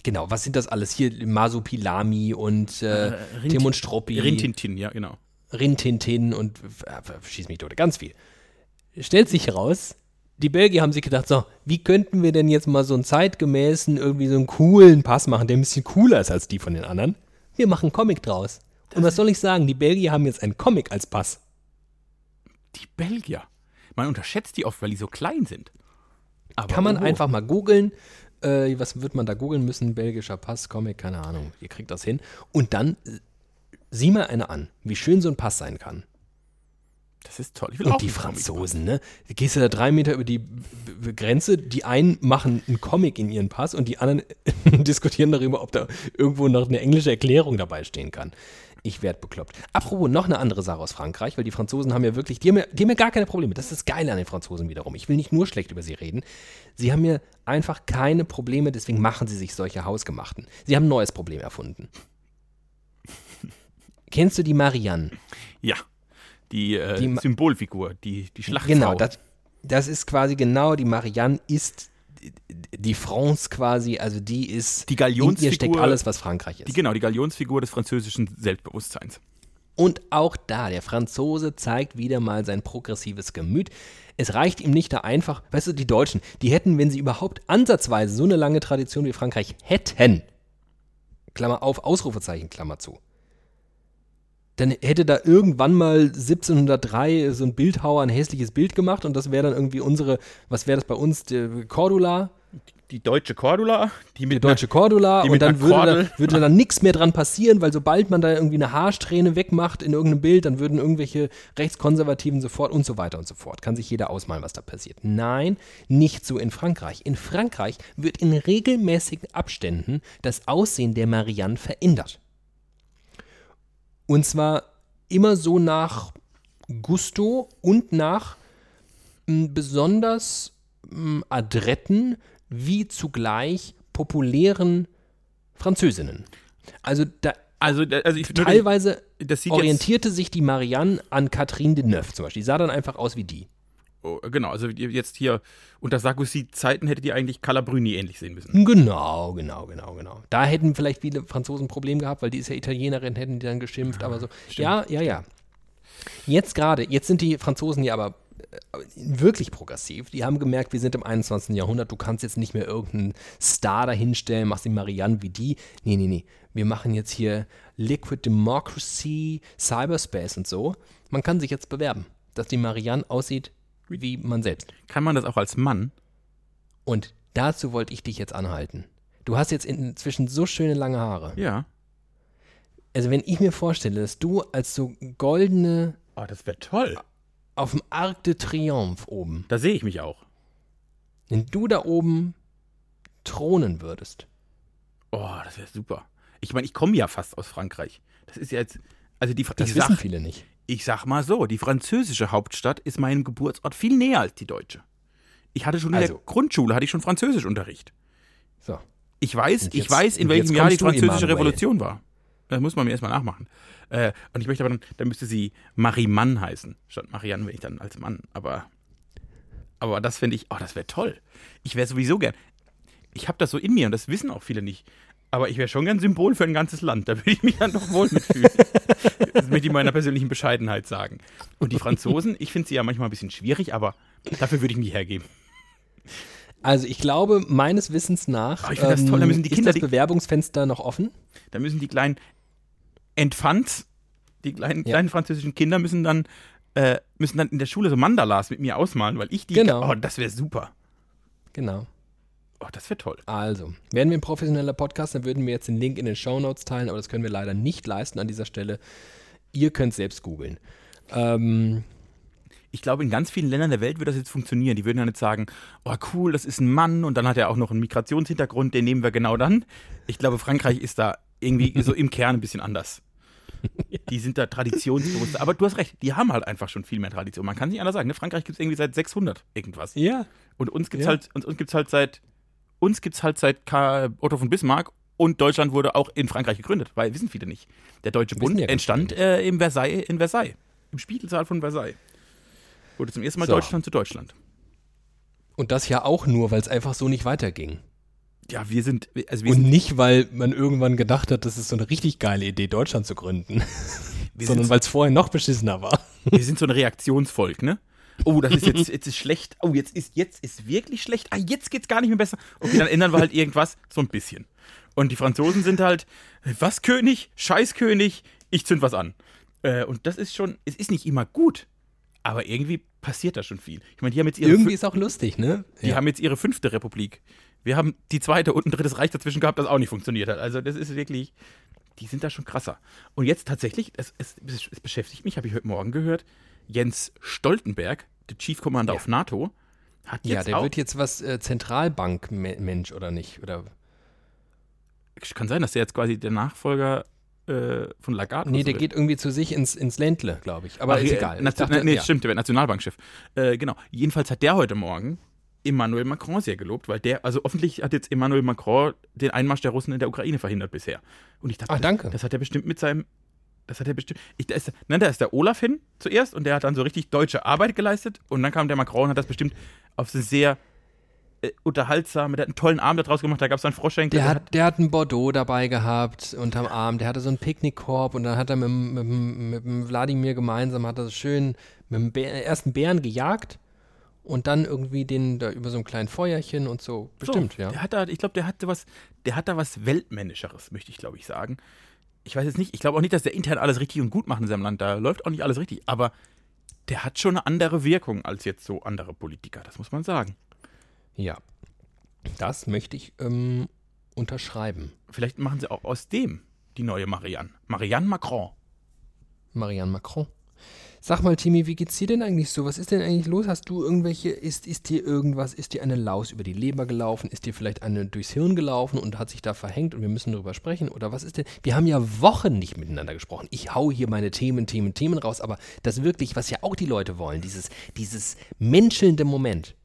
Genau, was sind das alles? Hier Masupilami und äh, Rintin- Tim und Struppi. Rintintin, ja, genau. Rintintin und äh, schieß mich tot, ganz viel. Stellt sich heraus, die Belgier haben sich gedacht, so, wie könnten wir denn jetzt mal so einen zeitgemäßen, irgendwie so einen coolen Pass machen, der ein bisschen cooler ist als die von den anderen? Wir machen einen Comic draus. Und was soll ich sagen? Die Belgier haben jetzt einen Comic als Pass. Die Belgier. Man unterschätzt die oft, weil die so klein sind. Aber Kann man oho. einfach mal googeln. Äh, was wird man da googeln müssen? Belgischer Pass, Comic, keine Ahnung. Ihr kriegt das hin. Und dann äh, sieh mal eine an, wie schön so ein Pass sein kann. Das ist toll. Ich will auch Und die einen Comic Franzosen, ne? Du gehst ja da drei Meter über die B B Grenze, die einen machen einen Comic in ihren Pass und die anderen diskutieren darüber, ob da irgendwo noch eine englische Erklärung dabei stehen kann. Ich werd bekloppt. Apropos, noch eine andere Sache aus Frankreich, weil die Franzosen haben ja wirklich, die haben ja, die haben ja gar keine Probleme. Das ist das Geile an den Franzosen wiederum. Ich will nicht nur schlecht über sie reden. Sie haben ja einfach keine Probleme, deswegen machen sie sich solche Hausgemachten. Sie haben ein neues Problem erfunden. Kennst du die Marianne? Ja. Die, äh, Die Symbolfigur, die, die Schlachtfrau. Genau, das, das ist quasi genau, die Marianne ist die France quasi, also die ist, Die in ihr Galionsfigur- steckt alles, was Frankreich ist. die, genau, die Galionsfigur des französischen Selbstbewusstseins. Und auch da, der Franzose zeigt wieder mal sein progressives Gemüt. Es reicht ihm nicht da einfach, weißt du, die Deutschen, die hätten, wenn sie überhaupt ansatzweise so eine lange Tradition wie Frankreich hätten, Klammer auf, Ausrufezeichen, Klammer zu, dann hätte da irgendwann mal 1703 so ein Bildhauer ein hässliches Bild gemacht und das wäre dann irgendwie unsere, was wäre das bei uns, der Cordula, Die deutsche Cordula, die mit die deutsche Cordula die und dann würde Kordel. da, würde dann nichts mehr dran passieren, weil sobald man da irgendwie eine Haarsträhne wegmacht in irgendeinem Bild, dann würden irgendwelche Rechtskonservativen sofort und so weiter und so fort. Kann sich jeder ausmalen, was da passiert. Nein, nicht so in Frankreich. In Frankreich wird in regelmäßigen Abständen das Aussehen der Marianne verändert. Und zwar immer so nach Gusto und nach m, besonders m, adretten wie zugleich populären Französinnen. Also da, Also, also ich teilweise orientierte sich die Marianne an Catherine Deneuve zum Beispiel. Die sah dann einfach aus wie die. Oh, genau, also jetzt hier unter Sarkozy-Zeiten hätte die eigentlich Calabruni ähnlich sehen müssen. Genau, genau, genau, genau. Da hätten vielleicht viele Franzosen ein Problem gehabt, weil die ist ja Italienerin, hätten die dann geschimpft, aber so. Ja, ja, ja. Jetzt gerade, jetzt sind die Franzosen ja aber äh, wirklich progressiv. Die haben gemerkt, wir sind im 21. Jahrhundert, du kannst jetzt nicht mehr irgendeinen Star dahinstellen, machst die Marianne wie die. Nee, nee, nee. Wir machen jetzt hier Liquid Democracy, Cyberspace und so. Man kann sich jetzt bewerben, dass die Marianne aussieht wie man selbst. Kann man das auch als Mann? Und dazu wollte ich dich jetzt anhalten. Du hast jetzt inzwischen so schöne lange Haare. Ja. Also wenn ich mir vorstelle, dass du als so goldene, Oh, das wäre toll. auf dem Arc de Triomphe oben, Da sehe ich mich auch. wenn du da oben thronen würdest. Oh, das wäre super. Ich meine, ich komme ja fast aus Frankreich. Das ist ja jetzt, also die, Das wissen viele nicht. Ich sag mal so, die französische Hauptstadt ist meinem Geburtsort viel näher als die deutsche. Ich hatte schon in Also. der Grundschule hatte ich schon Französischunterricht. So. Ich weiß, Und ich jetzt- weiß, in welchem jetzt Jahr die französische. Revolution war. Das muss man mir erstmal nachmachen. Äh, und ich möchte aber dann, dann müsste sie Marie Mann heißen, statt Marianne, wenn ich dann als Mann. Aber, aber das finde ich, oh, das wäre toll. Ich wäre sowieso gern. Ich habe das so in mir und das wissen auch viele nicht. Aber ich wäre schon gern Symbol für ein ganzes Land. Da würde ich mich dann doch wohl mitfühlen. das möchte ich in meiner persönlichen Bescheidenheit sagen. Und die Franzosen, ich finde sie ja manchmal ein bisschen schwierig, aber dafür würde ich mich hergeben. Also ich glaube, meines Wissens nach Oh, ich das toll, da müssen die ist Kinder das die- Bewerbungsfenster noch offen. Da müssen die kleinen Entfants, die kleinen, Ja. kleinen französischen Kinder müssen dann, äh, müssen dann in der Schule so Mandalas mit mir ausmalen, weil ich die. Genau. Oh, das wäre super. Genau. Oh, das wäre toll. Also, wären wir ein professioneller Podcast, dann würden wir jetzt den Link in den Shownotes teilen, aber das können wir leider nicht leisten an dieser Stelle. Ihr könnt selbst googeln. Ähm, Ich glaube, in ganz vielen Ländern der Welt würde das jetzt funktionieren. Die würden ja nicht sagen, oh cool, das ist ein Mann und dann hat er auch noch einen Migrationshintergrund, den nehmen wir genau dann. Ich glaube, Frankreich ist da irgendwie so im Kern ein bisschen anders. Die sind da traditionsbewusster. Aber du hast recht, die haben halt einfach schon viel mehr Tradition. Man kann nicht anders sagen. Ne? Frankreich gibt es irgendwie seit 600 irgendwas. ja. Und uns gibt's Ja. halt, uns, uns gibt's halt seit, uns gibt's halt seit Karl Otto von Bismarck und Deutschland wurde auch in Frankreich gegründet, weil wissen viele nicht. Der Deutsche Bund ja entstand äh, im Versailles, in Versailles, im Spiegelsaal von Versailles. Wurde zum ersten Mal So. Deutschland zu Deutschland. Und das ja auch nur, weil es einfach so nicht weiterging. Ja, wir sind, also wir Und sind, nicht, weil man irgendwann gedacht hat, das ist so eine richtig geile Idee, Deutschland zu gründen, sondern weil es vorher noch beschissener war. wir sind so ein Reaktionsvolk, ne? Oh, das ist jetzt, jetzt ist schlecht. Oh, jetzt ist, jetzt ist wirklich schlecht. Ah, jetzt geht's gar nicht mehr besser. Okay, dann ändern wir halt irgendwas, so ein bisschen. Und die Franzosen sind halt, was König, Scheißkönig, ich zünd was an. Äh, und das ist schon, es ist nicht immer gut, aber irgendwie passiert da schon viel. Ich meine, die haben jetzt ihre, Irgendwie ist auch lustig, ne? die haben jetzt ihre fünfte Republik. Wir haben die zweite und ein drittes Reich dazwischen gehabt, das auch nicht funktioniert hat. Also das ist wirklich, die sind da schon krasser. Und jetzt tatsächlich, es, es, es beschäftigt mich, habe ich heute Morgen gehört, Jens Stoltenberg, der Chief Commander Ja. auf NATO, hat jetzt ja, der auch, wird jetzt was äh, Zentralbank-Mensch oder nicht? Oder kann sein, dass der jetzt quasi der Nachfolger äh, von Lagarde nee, der wird. geht irgendwie zu sich ins, ins Ländle, glaube ich. Aber Ach, ist äh, egal. Nation, dachte, nee, ja. stimmt, der wird Nationalbankchef. Äh, genau. Jedenfalls hat der heute Morgen Emmanuel Macron sehr gelobt, weil der, also offensichtlich hat jetzt Emmanuel Macron den Einmarsch der Russen in der Ukraine verhindert bisher. Und ich dachte, Ach, das- danke. Das, hat er bestimmt mit seinem, das hat er bestimmt, ich, da, ist, nein, da ist der Olaf hin zuerst und der hat dann so richtig deutsche Arbeit geleistet und dann kam der Macron und hat das bestimmt auf eine sehr äh, unterhaltsame, der hat einen tollen Abend daraus gemacht, da gab es dann Froschenkel. Der hat, der hat ein Bordeaux dabei gehabt unterm Arm. Der hatte so einen Picknickkorb und dann hat er mit, dem- mit, mit dem Wladimir gemeinsam, hat er so schön mit dem Bär, ersten Bären gejagt und dann irgendwie den da über so ein kleines Feuerchen und so. Bestimmt, so, ja. Der hat da, ich glaube, der hatte was, der hat da was Weltmännischeres, möchte ich glaube ich sagen. Ich weiß jetzt nicht, ich glaube auch nicht, dass der intern alles richtig und gut macht in seinem Land. Da läuft auch nicht alles richtig, aber der hat schon eine andere Wirkung als jetzt so andere Politiker, das muss man sagen. Ja. Das möchte ich ähm, unterschreiben. Vielleicht machen sie auch aus dem die neue Marianne. Marianne Macron. Marianne Macron. Sag mal, Timmy, wie geht's dir denn eigentlich so? Was ist denn eigentlich los? Hast du irgendwelche, ist, ist dir irgendwas, ist dir eine Laus über die Leber gelaufen? Ist dir vielleicht eine durchs Hirn gelaufen und hat sich da verhängt und wir müssen darüber sprechen? Oder was ist denn? Wir haben ja Wochen nicht miteinander gesprochen. Ich hau hier meine Themen, Themen, Themen raus, aber das wirklich, was ja auch die Leute wollen, dieses, dieses menschelnde Moment.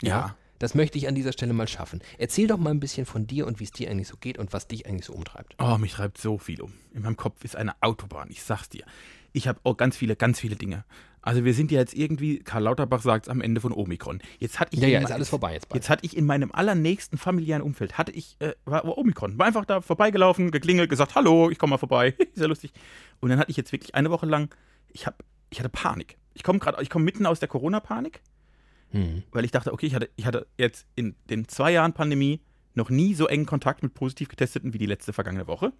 Ja. Das möchte ich an dieser Stelle mal schaffen. Erzähl doch mal ein bisschen von dir und wie es dir eigentlich so geht und was dich eigentlich so umtreibt. Oh, mich treibt so viel um. In meinem Kopf ist eine Autobahn, ich sag's dir. Ich habe auch ganz viele, ganz viele Dinge. Also wir sind ja jetzt irgendwie, Karl Lauterbach sagt am Ende von Omikron. Jetzt hatte ich Ja, ja, in- ist alles vorbei jetzt bald. Jetzt hatte ich in meinem allernächsten familiären Umfeld, hatte ich, äh, war, Omikron. War einfach da vorbeigelaufen, geklingelt, gesagt, hallo, ich komme mal vorbei. ist ja lustig. Und dann hatte ich jetzt wirklich eine Woche lang, ich hab, ich hatte Panik. Ich komme gerade, ich komme mitten aus der Corona-Panik, Hm. weil ich dachte, okay, ich hatte, ich hatte jetzt in den zwei Jahren Pandemie noch nie so engen Kontakt mit positiv Getesteten wie die letzte vergangene Woche.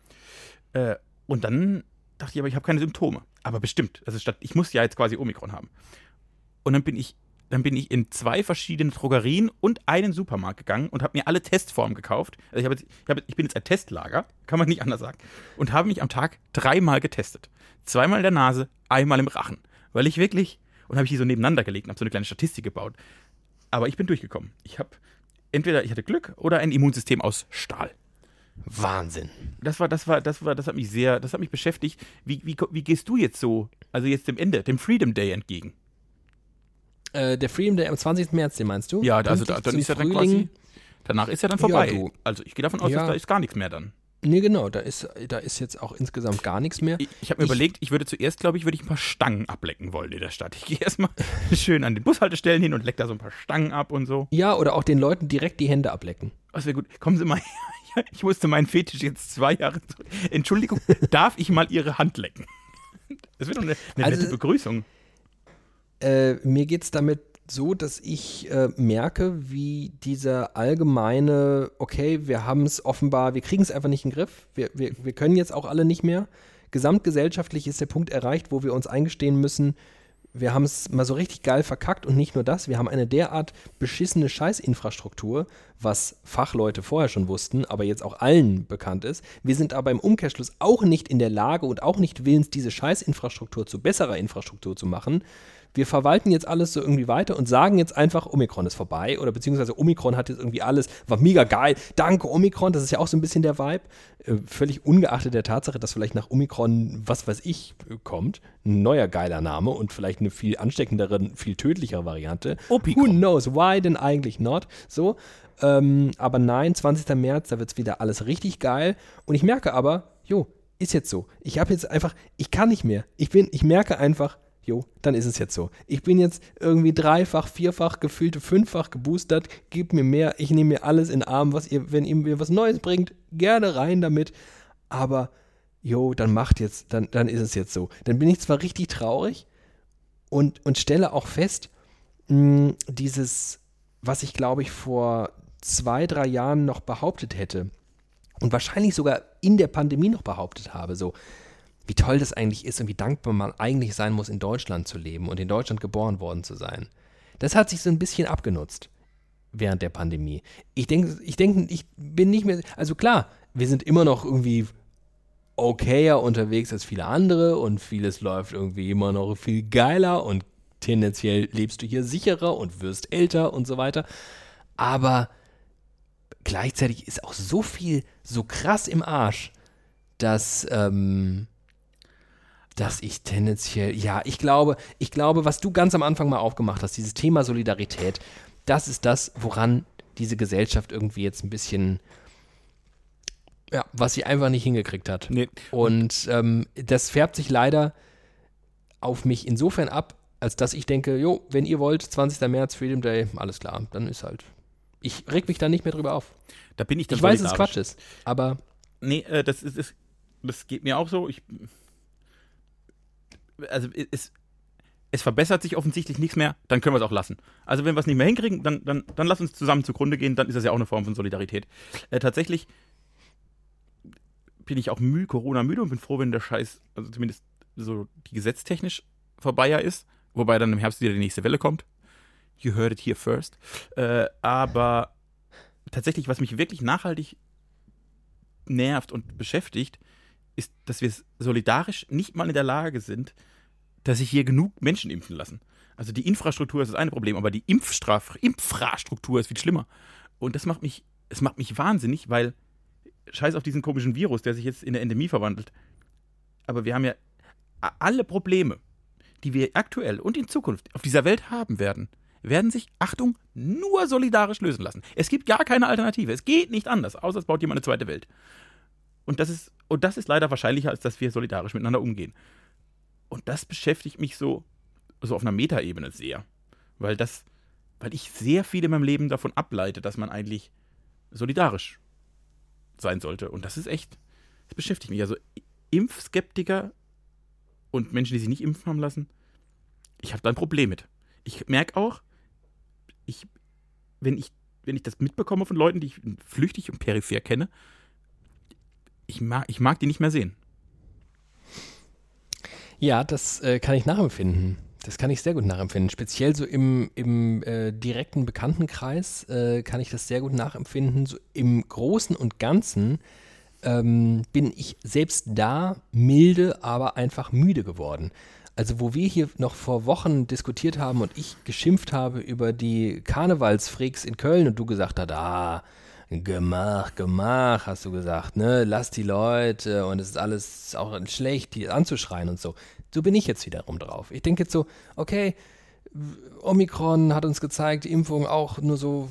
Äh, und dann dachte ich aber, ich habe keine Symptome. Aber bestimmt. Also statt, ich muss ja jetzt quasi Omikron haben. Und dann bin ich, dann bin ich in zwei verschiedene Drogerien und einen Supermarkt gegangen und habe mir alle Testformen gekauft. Also ich, habe jetzt, ich, habe, ich bin jetzt ein Testlager, kann man nicht anders sagen. Und habe mich am Tag dreimal getestet. Zweimal in der Nase, einmal im Rachen. Weil ich wirklich, und habe ich die so nebeneinander gelegt und habe so eine kleine Statistik gebaut. Aber ich bin durchgekommen. Ich habe entweder ich hatte Glück oder ein Immunsystem aus Stahl. Wahnsinn. Das war, das war, das war, das hat mich sehr, das hat mich beschäftigt. Wie, wie, wie gehst du jetzt so, also jetzt dem Ende, dem Freedom Day entgegen? Äh, der Freedom Day am 20. März, den meinst du? Ja, also da, dann ist ja dann quasi, danach ist ja dann vorbei. Ja, du. also ich gehe davon aus, Ja. dass da ist gar nichts mehr dann. Nee, genau, da ist, da ist jetzt auch insgesamt gar nichts mehr. Ich, ich habe mir Ich- überlegt, ich würde zuerst, glaube ich, würde ich ein paar Stangen ablecken wollen in der Stadt. Ich gehe erstmal schön an den Bushaltestellen hin und leck da so ein paar Stangen ab und so. Ja, oder auch den Leuten direkt die Hände ablecken. Das wäre gut. Kommen Sie mal her. Ich musste meinen Fetisch jetzt zwei Jahre zurück. Entschuldigung, darf ich mal Ihre Hand lecken? Das wäre doch eine, eine Also- nette Begrüßung. Äh, mir geht es damit so, dass ich äh, merke, wie dieser allgemeine, okay, wir haben es offenbar, wir kriegen es einfach nicht in den Griff, wir, wir, wir können jetzt auch alle nicht mehr. Gesamtgesellschaftlich ist der Punkt erreicht, wo wir uns eingestehen müssen, wir haben es mal so richtig geil verkackt und nicht nur das, wir haben eine derart beschissene Scheißinfrastruktur, was Fachleute vorher schon wussten, aber jetzt auch allen bekannt ist. Wir sind aber im Umkehrschluss auch nicht in der Lage und auch nicht willens, diese Scheißinfrastruktur zu besserer Infrastruktur zu machen. Wir verwalten jetzt alles so irgendwie weiter und sagen jetzt einfach, Omikron ist vorbei oder beziehungsweise Omikron hat jetzt irgendwie alles, war mega geil, danke Omikron, das ist ja auch so ein bisschen der Vibe. Äh, völlig ungeachtet der Tatsache, dass vielleicht nach Omikron, was weiß ich, äh, kommt, ein neuer geiler Name und vielleicht eine viel ansteckendere, viel tödlichere Variante. Opikron. Who knows, why denn eigentlich not? So, ähm, aber nein, 20. März, da wird es wieder alles richtig geil und ich merke aber, jo, ist jetzt so. Ich habe jetzt einfach, ich kann nicht mehr. Ich bin, ich merke einfach, jo, dann ist es jetzt so. Ich bin jetzt irgendwie dreifach, vierfach, gefühlte fünffach geboostert. Gebt mir mehr, ich nehme mir alles in Arm, was ihr, wenn ihr mir was Neues bringt, gerne rein damit. Aber, jo, dann macht jetzt, dann, dann ist es jetzt so. Dann bin ich zwar richtig traurig und, und stelle auch fest, mh, dieses, was ich glaube ich vor zwei, drei Jahren noch behauptet hätte und wahrscheinlich sogar in der Pandemie noch behauptet habe, so, wie toll das eigentlich ist und wie dankbar man eigentlich sein muss, in Deutschland zu leben und in Deutschland geboren worden zu sein. Das hat sich so ein bisschen abgenutzt während der Pandemie. Ich denke, ich denke, ich bin nicht mehr, also klar, wir sind immer noch irgendwie okayer unterwegs als viele andere und vieles läuft irgendwie immer noch viel geiler und tendenziell lebst du hier sicherer und wirst älter und so weiter. Aber gleichzeitig ist auch so viel so krass im Arsch, dass, ähm, dass ich tendenziell, ja, ich glaube, ich glaube, was du ganz am Anfang mal aufgemacht hast, dieses Thema Solidarität, das ist das, woran diese Gesellschaft irgendwie jetzt ein bisschen, ja, was sie einfach nicht hingekriegt hat. Nee. Und ähm, das färbt sich leider auf mich insofern ab, als dass ich denke, jo, wenn ihr wollt, 20. März, Freedom Day, alles klar, dann ist halt. Ich reg mich da nicht mehr drüber auf. Da bin ich dann Ich weiß, dass es. Quatsch ist, aber Nee, äh, das ist, ist das geht mir auch so. Ich also es, es verbessert sich offensichtlich nichts mehr, dann können wir es auch lassen. Also wenn wir es nicht mehr hinkriegen, dann, dann, dann lass uns zusammen zugrunde gehen, dann ist das ja auch eine Form von Solidarität. Äh, tatsächlich bin ich auch müde, Corona müde und bin froh, wenn der Scheiß, also zumindest so die gesetztechnisch vorbei ist, wobei dann im Herbst wieder die nächste Welle kommt. You heard it here first. Äh, aber tatsächlich, was mich wirklich nachhaltig nervt und beschäftigt, ist, dass wir solidarisch nicht mal in der Lage sind, dass sich hier genug Menschen impfen lassen. Also die Infrastruktur ist das eine Problem, aber die Impfstraf Infrastruktur ist viel schlimmer. Und das macht mich, es macht mich wahnsinnig, weil scheiß auf diesen komischen Virus, der sich jetzt in der Endemie verwandelt. Aber wir haben ja alle Probleme, die wir aktuell und in Zukunft auf dieser Welt haben werden, werden sich, Achtung, nur solidarisch lösen lassen. Es gibt gar keine Alternative. Es geht nicht anders, außer es baut jemand eine zweite Welt. Und das ist, und das ist leider wahrscheinlicher, als dass wir solidarisch miteinander umgehen. Und das beschäftigt mich so, so auf einer Metaebene sehr. Weil das, weil ich sehr viel in meinem Leben davon ableite, dass man eigentlich solidarisch sein sollte. Und das ist echt, das beschäftigt mich. Also Impfskeptiker und Menschen, die sich nicht impfen haben lassen, ich habe da ein Problem mit. Ich merke auch, ich, wenn ich, wenn ich das mitbekomme von Leuten, die ich flüchtig und peripher kenne, ich mag, ich mag die nicht mehr sehen. Ja, das äh, kann ich nachempfinden. Das kann ich sehr gut nachempfinden. Speziell so im, im äh, direkten Bekanntenkreis äh, kann ich das sehr gut nachempfinden. So Im Großen und Ganzen ähm, bin ich selbst da milde, aber einfach müde geworden. Also wo wir hier noch vor Wochen diskutiert haben und ich geschimpft habe über die Karnevalsfreaks in Köln und du gesagt hast, ah, Gemach, Gemach, hast du gesagt, ne? Lass die Leute und es ist alles auch schlecht, die anzuschreien und so. So bin ich jetzt wiederum drauf. Ich denke jetzt so, okay, Omikron hat uns gezeigt, die Impfung auch nur so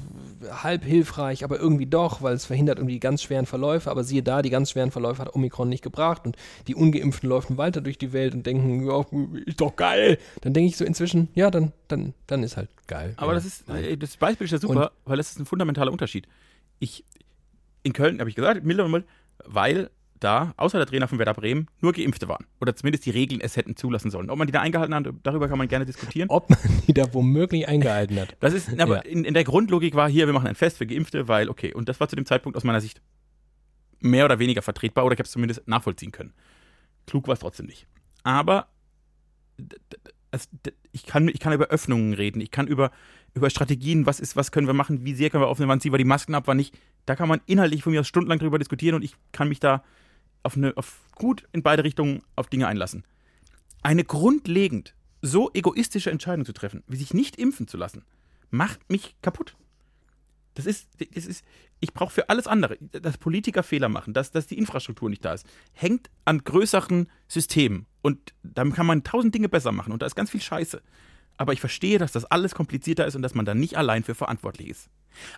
halb hilfreich, aber irgendwie doch, weil es verhindert irgendwie die ganz schweren Verläufe. Aber siehe da, die ganz schweren Verläufe hat Omikron nicht gebracht und die Ungeimpften laufen weiter durch die Welt und denken, ja, ist doch geil. Dann denke ich so inzwischen, ja, dann, dann, dann ist halt geil. Aber ja. das ist, das Beispiel ist ja super, und, weil das ist ein fundamentaler Unterschied. Ich, in Köln habe ich gesagt, milde, weil da, außer der Trainer von Werder Bremen, nur Geimpfte waren. Oder zumindest die Regeln es hätten zulassen sollen. Ob man die da eingehalten hat, darüber kann man gerne diskutieren. Ob man die da womöglich eingehalten hat. Das ist, aber ja. in, in, der Grundlogik war hier, wir machen ein Fest für Geimpfte, weil, okay, und das war zu dem Zeitpunkt aus meiner Sicht mehr oder weniger vertretbar oder ich habe es zumindest nachvollziehen können. Klug war es trotzdem nicht. Aber also, ich, kann, ich kann über Öffnungen reden, ich kann über, über Strategien, was ist, was können wir machen, wie sehr können wir öffnen, wann ziehen wir die Masken ab, wann nicht. Da kann man inhaltlich von mir aus stundenlang drüber diskutieren und ich kann mich da auf, eine, auf gut in beide Richtungen auf Dinge einlassen. Eine grundlegend so egoistische Entscheidung zu treffen, wie sich nicht impfen zu lassen, macht mich kaputt. Das ist, das ist ich brauche für alles andere, dass Politiker Fehler machen, dass, dass die Infrastruktur nicht da ist, hängt an größeren Systemen. Und damit kann man tausend Dinge besser machen und da ist ganz viel Scheiße. Aber ich verstehe, dass das alles komplizierter ist und dass man da nicht allein für verantwortlich ist.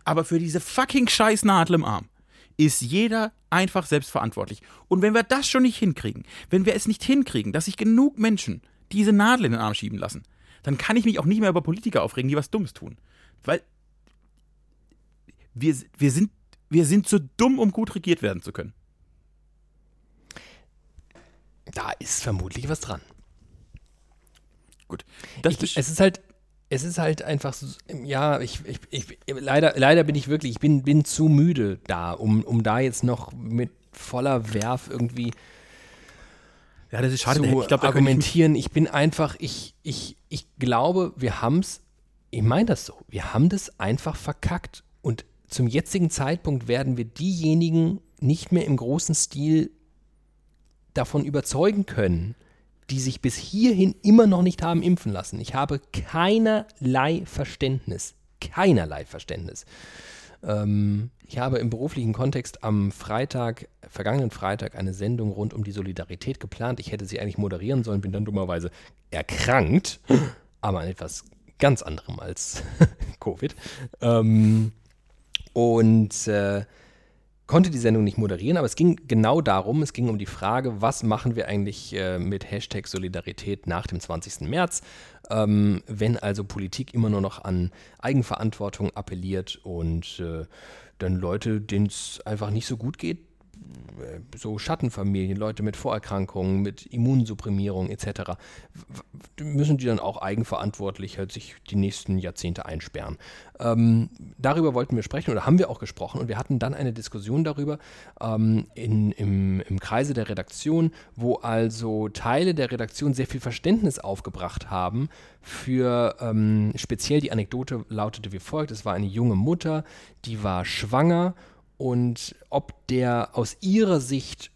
Aber für diese fucking Scheißnadel im Arm ist jeder einfach selbstverantwortlich. Und wenn wir das schon nicht hinkriegen, wenn wir es nicht hinkriegen, dass sich genug Menschen diese Nadel in den Arm schieben lassen, dann kann ich mich auch nicht mehr über Politiker aufregen, die was Dummes tun. Weil wir, wir, sind, wir sind zu dumm, um gut regiert werden zu können. Da ist vermutlich was dran. Gut. Ich, es ist halt, es ist halt einfach so, ja, ich, ich, ich, leider, leider bin ich wirklich, ich bin, bin zu müde da, um, um da jetzt noch mit voller Werf irgendwie ja, das ist schade. zu ich glaub, argumentieren. Ich, ich, bin einfach, ich, ich, ich glaube, wir haben es, ich meine das so, wir haben das einfach verkackt. Und zum jetzigen Zeitpunkt werden wir diejenigen nicht mehr im großen Stil davon überzeugen können, die sich bis hierhin immer noch nicht haben impfen lassen. Ich habe keinerlei Verständnis. Keinerlei Verständnis. Ähm, ich habe im beruflichen Kontext am Freitag, vergangenen Freitag, eine Sendung rund um die Solidarität geplant. Ich hätte sie eigentlich moderieren sollen, bin dann dummerweise erkrankt, aber an etwas ganz anderem als Covid. Ähm, und äh, konnte die Sendung nicht moderieren, aber es ging genau darum, es ging um die Frage, was machen wir eigentlich äh, mit Hashtag Solidarität nach dem 20. März, ähm, wenn also Politik immer nur noch an Eigenverantwortung appelliert und äh, dann Leute, denen es einfach nicht so gut geht, so Schattenfamilien, Leute mit Vorerkrankungen, mit Immunsupprimierung etc., müssen die dann auch eigenverantwortlich halt sich die nächsten Jahrzehnte einsperren. Ähm, darüber wollten wir sprechen oder haben wir auch gesprochen und wir hatten dann eine Diskussion darüber ähm, in, im, im Kreise der Redaktion, wo also Teile der Redaktion sehr viel Verständnis aufgebracht haben für ähm, speziell die Anekdote lautete wie folgt: Es war eine junge Mutter, die war schwanger und ob der aus ihrer Sicht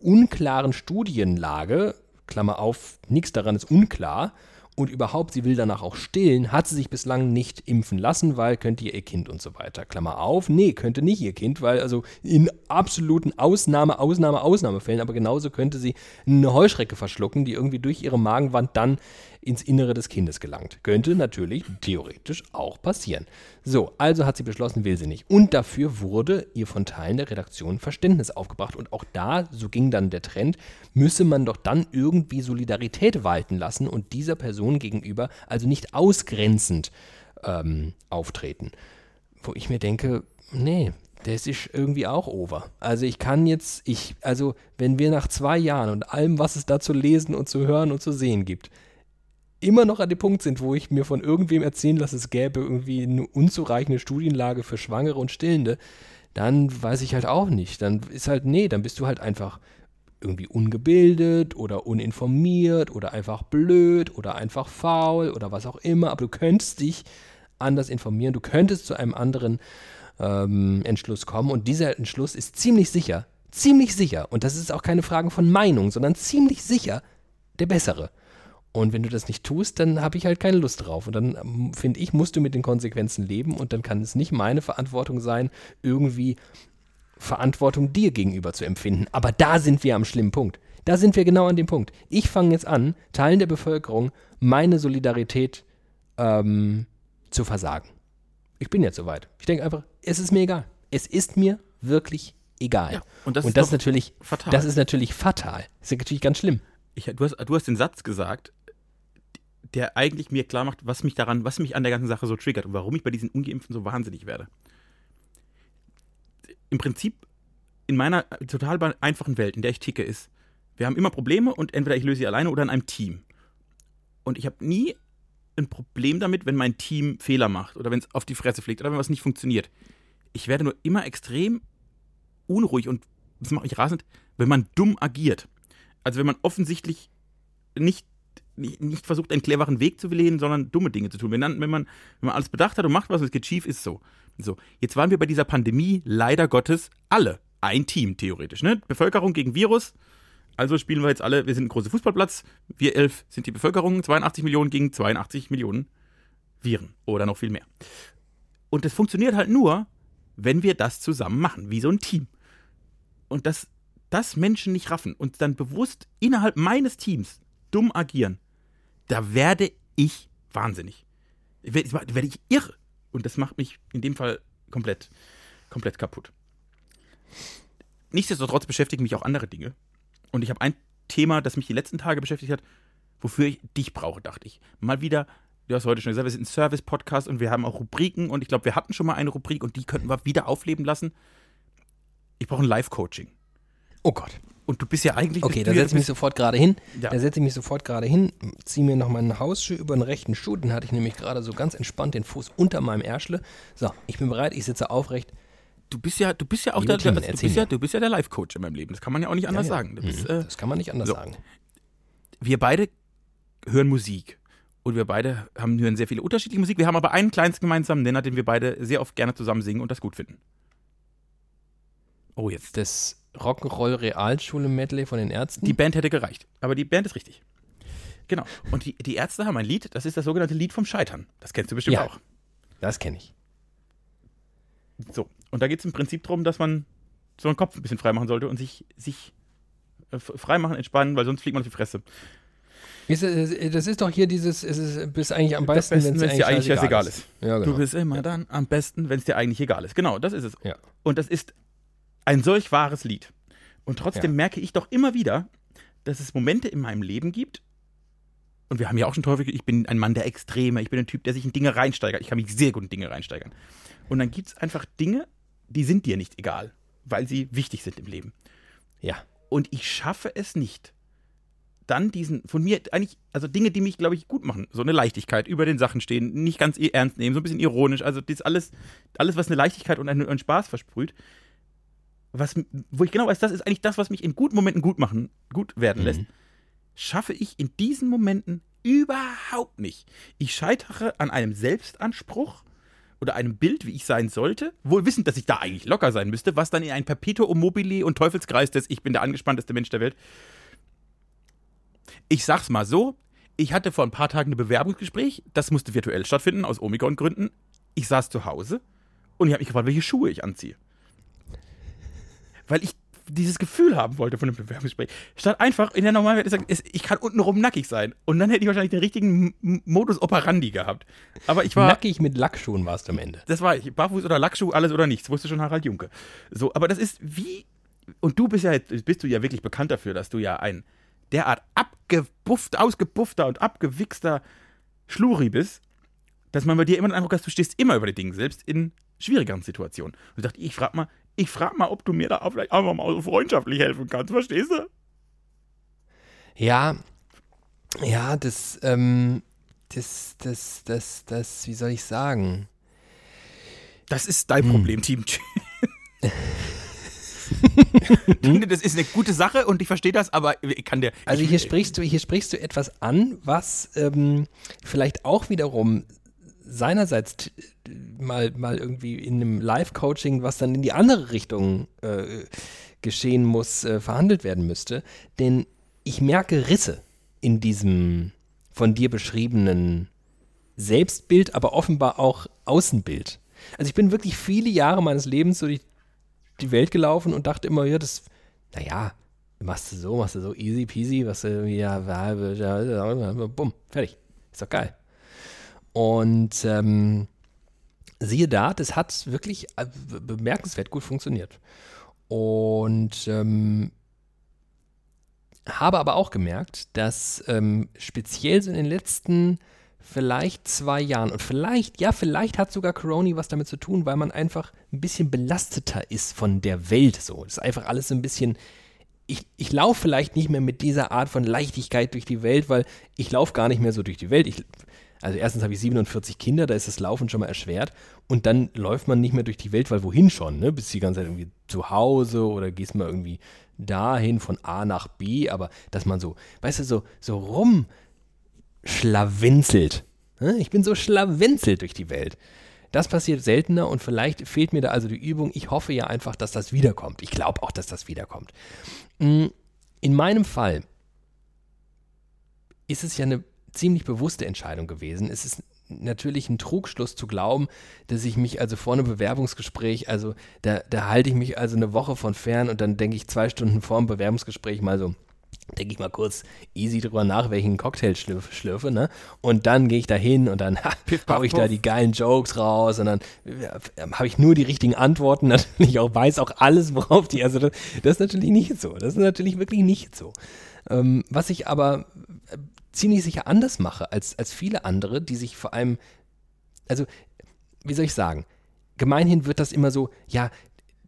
unklaren Studienlage, Klammer auf, nichts daran ist unklar, und überhaupt, sie will danach auch stillen, hat sie sich bislang nicht impfen lassen, weil könnte ihr Kind und so weiter. Klammer auf, nee, könnte nicht ihr Kind, weil also in absoluten Ausnahme, Ausnahme, Ausnahmefällen, aber genauso könnte sie eine Heuschrecke verschlucken, die irgendwie durch ihre Magenwand dann ins Innere des Kindes gelangt. Könnte natürlich theoretisch auch passieren. So, also hat sie beschlossen, will sie nicht. Und dafür wurde ihr von Teilen der Redaktion Verständnis aufgebracht. Und auch da, so ging dann der Trend, müsse man doch dann irgendwie Solidarität walten lassen und dieser Person gegenüber also nicht ausgrenzend ähm, auftreten. Wo ich mir denke, nee, das ist irgendwie auch over. Also ich kann jetzt, ich, also wenn wir nach zwei Jahren und allem, was es da zu lesen und zu hören und zu sehen gibt, immer noch an dem Punkt sind, wo ich mir von irgendwem erzählen lasse, es gäbe irgendwie eine unzureichende Studienlage für Schwangere und Stillende, dann weiß ich halt auch nicht. Dann ist halt, nee, dann bist du halt einfach irgendwie ungebildet oder uninformiert oder einfach blöd oder einfach faul oder was auch immer, aber du könntest dich anders informieren, du könntest zu einem anderen ähm, Entschluss kommen und dieser Entschluss ist ziemlich sicher, ziemlich sicher, und das ist auch keine Frage von Meinung, sondern ziemlich sicher der bessere. Und wenn du das nicht tust, dann habe ich halt keine Lust drauf. Und dann ähm, finde ich, musst du mit den Konsequenzen leben und dann kann es nicht meine Verantwortung sein, irgendwie Verantwortung dir gegenüber zu empfinden. Aber da sind wir am schlimmen Punkt. Da sind wir genau an dem Punkt. Ich fange jetzt an, Teilen der Bevölkerung meine Solidarität ähm, zu versagen. Ich bin jetzt soweit. Ich denke einfach, es ist mir egal. Es ist mir wirklich egal. Ja, und das und ist das doch natürlich fatal. Das ist natürlich fatal. Das ist natürlich ganz schlimm. Ich, du, hast, du hast den Satz gesagt, der eigentlich mir klar macht, was mich daran, was mich an der ganzen Sache so triggert und warum ich bei diesen Ungeimpften so wahnsinnig werde. Im Prinzip in meiner total einfachen Welt, in der ich ticke, ist, wir haben immer Probleme und entweder ich löse sie alleine oder in einem Team. Und ich habe nie ein Problem damit, wenn mein Team Fehler macht oder wenn es auf die Fresse fliegt oder wenn was nicht funktioniert. Ich werde nur immer extrem unruhig und das macht mich rasend, wenn man dumm agiert. Also wenn man offensichtlich nicht, nicht, versucht, einen cleveren Weg zu wählen, sondern dumme Dinge zu tun. Wenn, dann, wenn, man, wenn man alles bedacht hat und macht was und es geht schief, ist so. So, jetzt waren wir bei dieser Pandemie leider Gottes alle ein Team, theoretisch. Ne? Bevölkerung gegen Virus. Also spielen wir jetzt alle, wir sind ein großer Fußballplatz, wir elf sind die Bevölkerung, 82 Millionen gegen 82 Millionen Viren oder noch viel mehr. Und das funktioniert halt nur, wenn wir das zusammen machen, wie so ein Team. Und dass das Menschen nicht raffen und dann bewusst innerhalb meines Teams dumm agieren, da werde ich wahnsinnig. Da werde ich irre. Und das macht mich in dem Fall komplett, komplett kaputt. Nichtsdestotrotz beschäftigen mich auch andere Dinge. Und ich habe ein Thema, das mich die letzten Tage beschäftigt hat, wofür ich dich brauche, dachte ich. Mal wieder, du hast heute schon gesagt, wir sind ein Service-Podcast und wir haben auch Rubriken und ich glaube, wir hatten schon mal eine Rubrik und die könnten wir wieder aufleben lassen. Ich brauche ein Live-Coaching. Oh Gott. Und du bist ja eigentlich. Okay, da setze ich mich sofort gerade hin. Ja. Da setze ich mich sofort gerade hin, ziehe mir noch meinen Hausschuh über den rechten Schuh. Den hatte ich nämlich gerade so ganz entspannt den Fuß unter meinem Ärschle. So, ich bin bereit, ich sitze aufrecht. du bist ja, du bist ja auch der, Tim, du bist ja, du bist ja der Life-Coach in meinem Leben. Das kann man ja auch nicht anders Ja, sagen. Bist, Mhm, äh, das kann man nicht anders so. sagen. wir beide hören Musik. Und wir beide haben, hören sehr viele unterschiedliche Musik. Wir haben aber einen kleinsten gemeinsamen Nenner, den wir beide sehr oft gerne zusammen singen und das gut finden. Oh, jetzt. Das Rock'n'Roll Realschule Medley von den Ärzten. Die Band hätte gereicht. Aber die Band ist richtig. Genau. Und die, die Ärzte haben ein Lied, das ist das sogenannte Lied vom Scheitern. Das kennst du bestimmt Ja. auch. das kenne ich. So. Und da geht es im Prinzip darum, dass man so einen Kopf ein bisschen freimachen sollte und sich, sich äh, freimachen, entspannen, weil sonst fliegt man auf die Fresse. Ist, es- das ist doch hier dieses, es ist bis eigentlich am besten, besten, wenn es dir eigentlich scheißegal scheißegal ist. Ja, Du genau. bist immer dann am besten, wenn es dir eigentlich egal ist. Genau, das ist es. Ja. Und das ist ein solch wahres Lied. Und trotzdem Ja. merke ich doch immer wieder, dass es Momente in meinem Leben gibt. Und wir haben ja auch schon häufig, ich bin ein Mann der Extreme, ich bin ein Typ, der sich in Dinge reinsteigert. Ich kann mich sehr gut in Dinge reinsteigern. Und dann gibt es einfach Dinge, die sind dir nicht egal, weil sie wichtig sind im Leben. Ja. Und ich schaffe es nicht, dann diesen, von mir eigentlich, also Dinge, die mich, glaube ich, gut machen. So eine Leichtigkeit, über den Sachen stehen, nicht ganz ernst nehmen, so ein bisschen ironisch. Also das alles, alles, was eine Leichtigkeit und einen, einen Spaß versprüht. Was, wo ich genau weiß, das ist eigentlich das, was mich in guten Momenten gut machen, gut werden lässt, schaffe ich in diesen Momenten überhaupt nicht. Ich scheitere an einem Selbstanspruch oder einem Bild, wie ich sein sollte, wohl wissend, dass ich da eigentlich locker sein müsste, was dann in ein Perpetuum mobile und Teufelskreis des Ich bin der angespannteste Mensch der Welt. Ich sag's mal so, ich hatte vor ein paar Tagen ein Bewerbungsgespräch, das musste virtuell stattfinden, aus Omikron-Gründen. Ich saß zu Hause und ich habe mich gefragt, welche Schuhe ich anziehe. Weil ich dieses Gefühl haben wollte von einem Bewerbungsgespräch. Statt einfach in der normalen Welt zu sagen, ich kann untenrum nackig sein. Und dann hätte ich wahrscheinlich den richtigen Modus operandi gehabt. Aber ich war. Nackig mit Lackschuhen warst du am Ende. Das war ich. Barfuß oder Lackschuh, alles oder nichts. Wusste schon Harald Junke. So, aber das ist wie. Und du bist ja jetzt, bist du ja wirklich bekannt dafür, dass du ja ein derart abgebufft, ausgebuffter und abgewichster Schluri bist, dass man bei dir immer den Eindruck hat, du stehst immer über die Dinge, selbst in schwierigeren Situationen. Und ich dachte, ich frag mal, ich frag mal, ob du mir da vielleicht einfach mal so freundschaftlich helfen kannst, verstehst du? Ja, ja, das, ähm, das, das, das, das, wie soll ich sagen? Das ist dein Hm. Problem, Team. das ist eine gute Sache und ich verstehe das, aber ich kann dir. Also hier sprichst du, hier sprichst du etwas an, was ähm, vielleicht auch wiederum seinerseits mal, mal irgendwie in einem Live-Coaching, was dann in die andere Richtung äh, geschehen muss, äh, verhandelt werden müsste. Denn ich merke Risse in diesem, von dir beschriebenen Selbstbild, aber offenbar auch Außenbild. Also ich bin wirklich viele Jahre meines Lebens so durch die Welt gelaufen und dachte immer, ja, das, naja, machst du so, machst du so, easy peasy, was du, ja, bumm, fertig. Ist doch geil. Und ähm, siehe da, das hat wirklich äh, bemerkenswert gut funktioniert. Und ähm, habe aber auch gemerkt, dass ähm, speziell so in den letzten vielleicht zwei Jahren und vielleicht, ja, vielleicht hat sogar Corona was damit zu tun, weil man einfach ein bisschen belasteter ist von der Welt so. Das ist einfach alles so ein bisschen. Ich, ich laufe vielleicht nicht mehr mit dieser Art von Leichtigkeit durch die Welt, weil ich laufe gar nicht mehr so durch die Welt. Ich, also erstens habe ich 47 Kinder, da ist das Laufen schon mal erschwert. Und dann läuft man nicht mehr durch die Welt, weil wohin schon, ne? Bist die ganze Zeit irgendwie zu Hause oder gehst mal irgendwie dahin von A nach B, aber dass man so, weißt du, so, so rum schlawenzelt. Ne? Ich bin so schlawenzelt durch die Welt. Das passiert seltener und vielleicht fehlt mir da also die Übung. Ich hoffe ja einfach, dass das wiederkommt. Ich glaube auch, dass das wiederkommt. Mm, in meinem Fall ist es ja eine ziemlich bewusste Entscheidung gewesen. Es ist natürlich ein Trugschluss zu glauben, dass ich mich also vor einem Bewerbungsgespräch, also da, da halte ich mich also eine Woche von fern und dann denke ich zwei Stunden vor dem Bewerbungsgespräch mal so, denke ich mal kurz easy drüber nach, welchen Cocktail schlürfe, schlürfe ne? Und dann gehe ich da hin und dann ha, hau ich da die geilen Jokes raus und dann ja, habe ich nur die richtigen Antworten, natürlich auch weiß auch alles, worauf die, also das, das ist natürlich nicht so. Das ist natürlich wirklich nicht so. Ähm, was ich aber äh, ziemlich sicher anders mache als, als viele andere, die sich vor allem, also, wie soll ich sagen, gemeinhin wird das immer so, ja,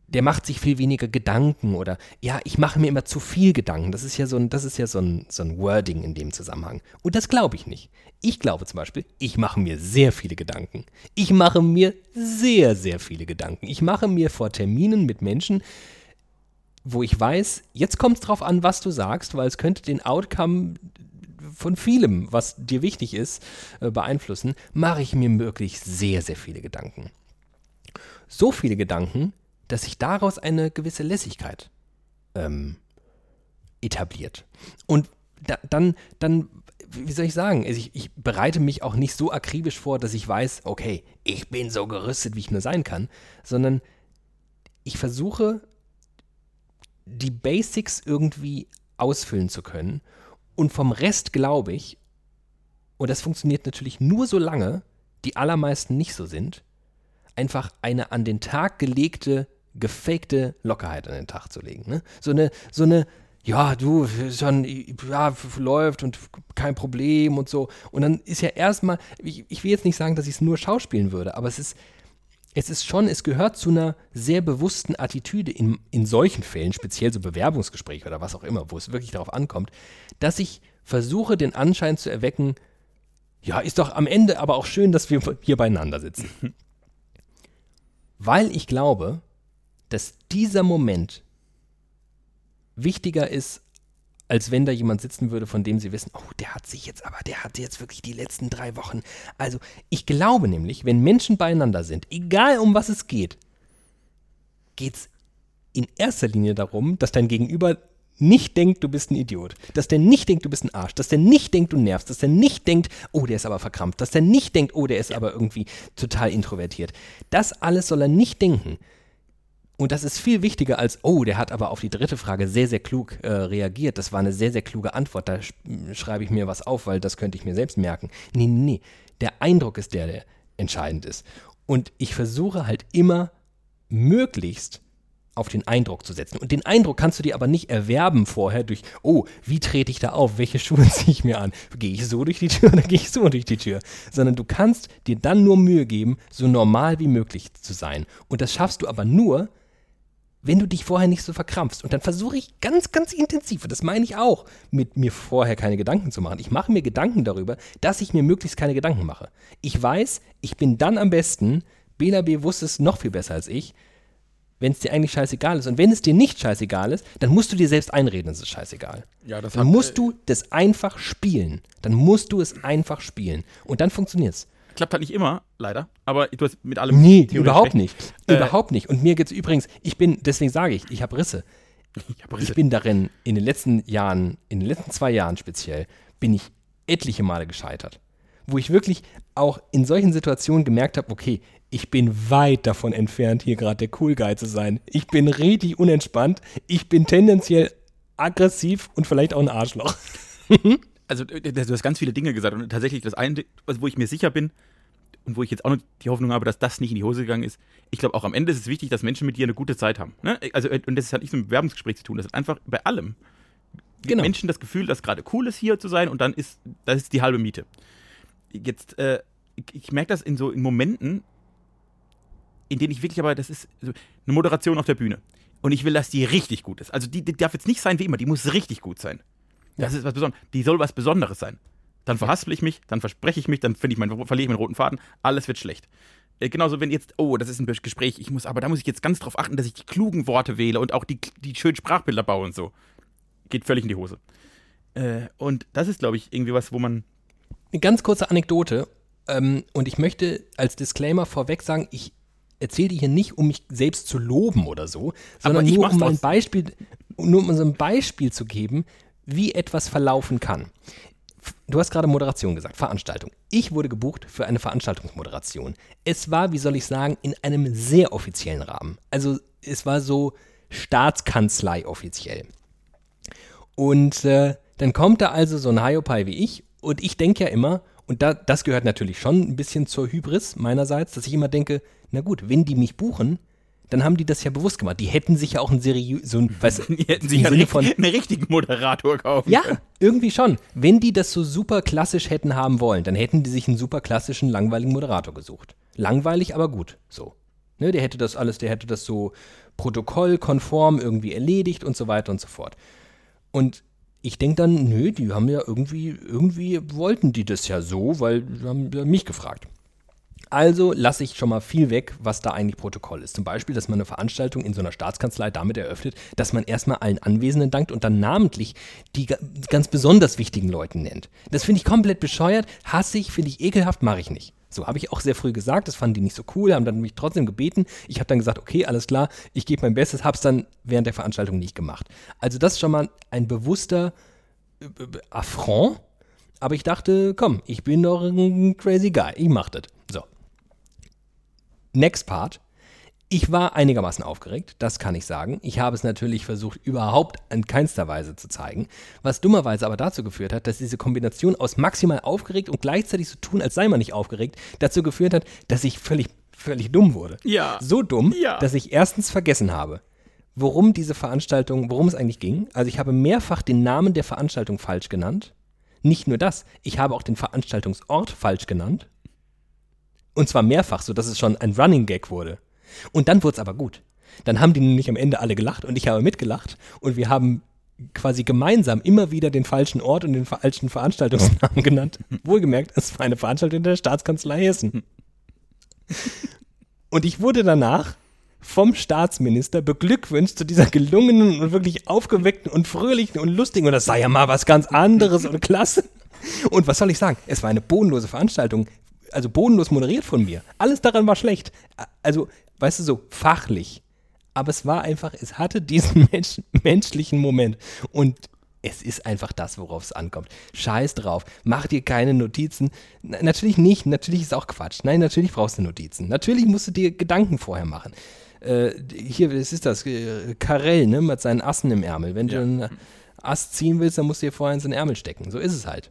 der macht sich viel weniger Gedanken oder ja, ich mache mir immer zu viel Gedanken. Das ist ja so ein, das ist ja so ein, so ein Wording in dem Zusammenhang. Und das glaube ich nicht. Ich glaube zum Beispiel, ich mache mir sehr viele Gedanken. Ich mache mir sehr, sehr viele Gedanken. Ich mache mir vor Terminen mit Menschen, wo ich weiß, jetzt kommt es drauf an, was du sagst, weil es könnte den Outcome von vielem, was dir wichtig ist, äh, beeinflussen, mache ich mir wirklich sehr, sehr viele Gedanken. So viele Gedanken, dass sich daraus eine gewisse Lässigkeit ähm, etabliert. Und da, dann, dann, wie soll ich sagen, also ich, ich, bereite mich auch nicht so akribisch vor, dass ich weiß, okay, ich bin so gerüstet, wie ich nur sein kann, sondern ich versuche, die Basics irgendwie ausfüllen zu können. Und vom Rest glaube ich, und das funktioniert natürlich nur so lange, die allermeisten nicht so sind, einfach eine an den Tag gelegte gefakte Lockerheit an den Tag zu legen. Ne? So eine, so eine, ja, du, schon, ja, läuft und kein Problem und so. Und dann ist ja erstmal, ich, ich will jetzt nicht sagen, dass ich es nur schauspielen würde, aber es ist, es ist schon, es gehört zu einer sehr bewussten Attitüde in, in solchen Fällen, speziell so Bewerbungsgespräche oder was auch immer, wo es wirklich darauf ankommt, dass ich versuche, den Anschein zu erwecken, ja, ist doch am Ende aber auch schön, dass wir hier beieinander sitzen. Weil ich glaube, dass dieser Moment wichtiger ist, als wenn da jemand sitzen würde, von dem sie wissen, oh, der hat sich jetzt aber, der hat jetzt wirklich die letzten drei Wochen. Also ich glaube nämlich, wenn Menschen beieinander sind, egal um was es geht, geht es in erster Linie darum, dass dein Gegenüber nicht denkt, du bist ein Idiot. Dass der nicht denkt, du bist ein Arsch. Dass der nicht denkt, du nervst. Dass der nicht denkt, oh, der ist aber verkrampft. Dass der nicht denkt, oh, der ist aber irgendwie total introvertiert. Das alles soll er nicht denken. Und das ist viel wichtiger als, oh, der hat aber auf die dritte Frage sehr, sehr klug äh, reagiert. Das war eine sehr, sehr kluge Antwort. Da sch schreibe ich mir was auf, weil das könnte ich mir selbst merken. Nee, nee, nee. Der Eindruck ist der, der entscheidend ist. Und ich versuche halt immer möglichst auf den Eindruck zu setzen. Und den Eindruck kannst du dir aber nicht erwerben vorher durch, oh, wie trete ich da auf? Welche Schuhe ziehe ich mir an? Gehe ich so durch die Tür oder gehe ich so durch die Tür? Sondern du kannst dir dann nur Mühe geben, so normal wie möglich zu sein. Und das schaffst du aber nur, wenn du dich vorher nicht so verkrampfst. Und dann versuche ich ganz, ganz intensiv, und das meine ich auch, mit mir vorher keine Gedanken zu machen. Ich mache mir Gedanken darüber, dass ich mir möglichst keine Gedanken mache. Ich weiß, ich bin dann am besten, Bela B wusste es noch viel besser als ich, wenn es dir eigentlich scheißegal ist. Und wenn es dir nicht scheißegal ist, dann musst du dir selbst einreden, es ist scheißegal. Ja, dann musst du das einfach spielen. Dann musst du es einfach spielen. Und dann funktioniert es. Klappt halt nicht immer, leider. Aber du hast mit allem. Nee, überhaupt recht. nicht. Äh, überhaupt nicht. Und mir geht es übrigens, ich bin, deswegen sage ich, ich habe Risse. Ich hab Risse. Ich bin darin, in den letzten Jahren, in den letzten zwei Jahren speziell, bin ich etliche Male gescheitert. Wo ich wirklich auch in solchen Situationen gemerkt habe, okay, ich bin weit davon entfernt, hier gerade der Cool Guy zu sein. Ich bin richtig unentspannt. Ich bin tendenziell aggressiv und vielleicht auch ein Arschloch. also du hast ganz viele Dinge gesagt und tatsächlich das eine, also wo ich mir sicher bin und wo ich jetzt auch noch die Hoffnung habe, dass das nicht in die Hose gegangen ist, ich glaube auch am Ende ist es wichtig, dass Menschen mit dir eine gute Zeit haben. Ne? Also und das hat nichts mit einem Bewerbungsgespräch zu tun, das hat einfach bei allem. Genau. Menschen das Gefühl, dass gerade cool ist hier zu sein und dann ist das ist die halbe Miete. Jetzt äh, ich, merke das in so in Momenten, in denen ich wirklich aber das ist eine Moderation auf der Bühne und ich will, dass die richtig gut ist. Also die, die darf jetzt nicht sein wie immer, die muss richtig gut sein. Das ja. ist was Besonderes. Die soll was Besonderes sein. Dann verhaspel ich mich, dann verspreche ich mich, dann ich mein, verliere ich meinen roten Faden, alles wird schlecht. Äh, genauso, wenn jetzt, oh, das ist ein Gespräch, ich muss, aber da muss ich jetzt ganz drauf achten, dass ich die klugen Worte wähle und auch die, die schönen Sprachbilder baue und so. Geht völlig in die Hose. Äh, und das ist, glaube ich, irgendwie was, wo man. Eine ganz kurze Anekdote. Ähm, und ich möchte als Disclaimer vorweg sagen, ich erzähle die hier nicht, um mich selbst zu loben oder so, sondern nur um ein Beispiel, nur um uns ein Beispiel zu geben, wie etwas verlaufen kann. Du hast gerade Moderation gesagt, Veranstaltung. Ich wurde gebucht für eine Veranstaltungsmoderation. Es war, wie soll ich sagen, in einem sehr offiziellen Rahmen. Also es war so Staatskanzlei offiziell. Und äh, dann kommt da also so ein Hiopai wie ich und ich denke ja immer, und da, das gehört natürlich schon ein bisschen zur Hybris meinerseits, dass ich immer denke, na gut, wenn die mich buchen, dann haben die das ja bewusst gemacht. Die hätten sich ja auch einen seriösen, so ein, weißt, die hätten sich ja einen, von, einen richtigen Moderator kaufen Ja, können. irgendwie schon. Wenn die das so super klassisch hätten haben wollen, dann hätten die sich einen super klassischen, langweiligen Moderator gesucht. Langweilig, aber gut, so. Ne, der hätte das alles, der hätte das so protokollkonform irgendwie erledigt und so weiter und so fort. Und ich denke dann, nö, die haben ja irgendwie, irgendwie wollten die das ja so, weil die haben mich gefragt. Also lasse ich schon mal viel weg, was da eigentlich Protokoll ist. Zum Beispiel, dass man eine Veranstaltung in so einer Staatskanzlei damit eröffnet, dass man erstmal allen Anwesenden dankt und dann namentlich die ganz besonders wichtigen Leuten nennt. Das finde ich komplett bescheuert, hasse ich, finde ich ekelhaft, mache ich nicht. So habe ich auch sehr früh gesagt, das fanden die nicht so cool, haben dann mich trotzdem gebeten. Ich habe dann gesagt, okay, alles klar, ich gebe mein Bestes, habe es dann während der Veranstaltung nicht gemacht. Also das ist schon mal ein bewusster äh, äh Affront. Aber ich dachte, komm, ich bin doch ein crazy guy, ich mach das. Next Part. Ich war einigermaßen aufgeregt, das kann ich sagen. Ich habe es natürlich versucht, überhaupt in keinster Weise zu zeigen, was dummerweise aber dazu geführt hat, dass diese Kombination aus maximal aufgeregt und gleichzeitig so tun, als sei man nicht aufgeregt, dazu geführt hat, dass ich völlig, völlig dumm wurde. Ja. So dumm, ja. dass ich erstens vergessen habe, worum diese Veranstaltung, worum es eigentlich ging. Also ich habe mehrfach den Namen der Veranstaltung falsch genannt. Nicht nur das, ich habe auch den Veranstaltungsort falsch genannt. Und zwar mehrfach, sodass es schon ein Running Gag wurde. Und dann wurde es aber gut. Dann haben die nämlich am Ende alle gelacht und ich habe mitgelacht und wir haben quasi gemeinsam immer wieder den falschen Ort und den falschen Veranstaltungsnamen genannt. Wohlgemerkt, es war eine Veranstaltung der Staatskanzlei Hessen. Und ich wurde danach vom Staatsminister beglückwünscht zu dieser gelungenen und wirklich aufgeweckten und fröhlichen und lustigen und das sei ja mal was ganz anderes und klasse. Und was soll ich sagen? Es war eine bodenlose Veranstaltung also bodenlos moderiert von mir. Alles daran war schlecht. Also, weißt du, so fachlich. Aber es war einfach, es hatte diesen Mensch, menschlichen Moment. Und es ist einfach das, worauf es ankommt. Scheiß drauf. Mach dir keine Notizen. Na, natürlich nicht. Natürlich ist auch Quatsch. Nein, natürlich brauchst du Notizen. Natürlich musst du dir Gedanken vorher machen. Äh, hier, was ist das? Äh, Karell, ne, mit seinen Assen im Ärmel. Wenn ja. du einen Ast ziehen willst, dann musst du dir vorher in den Ärmel stecken. So ist es halt.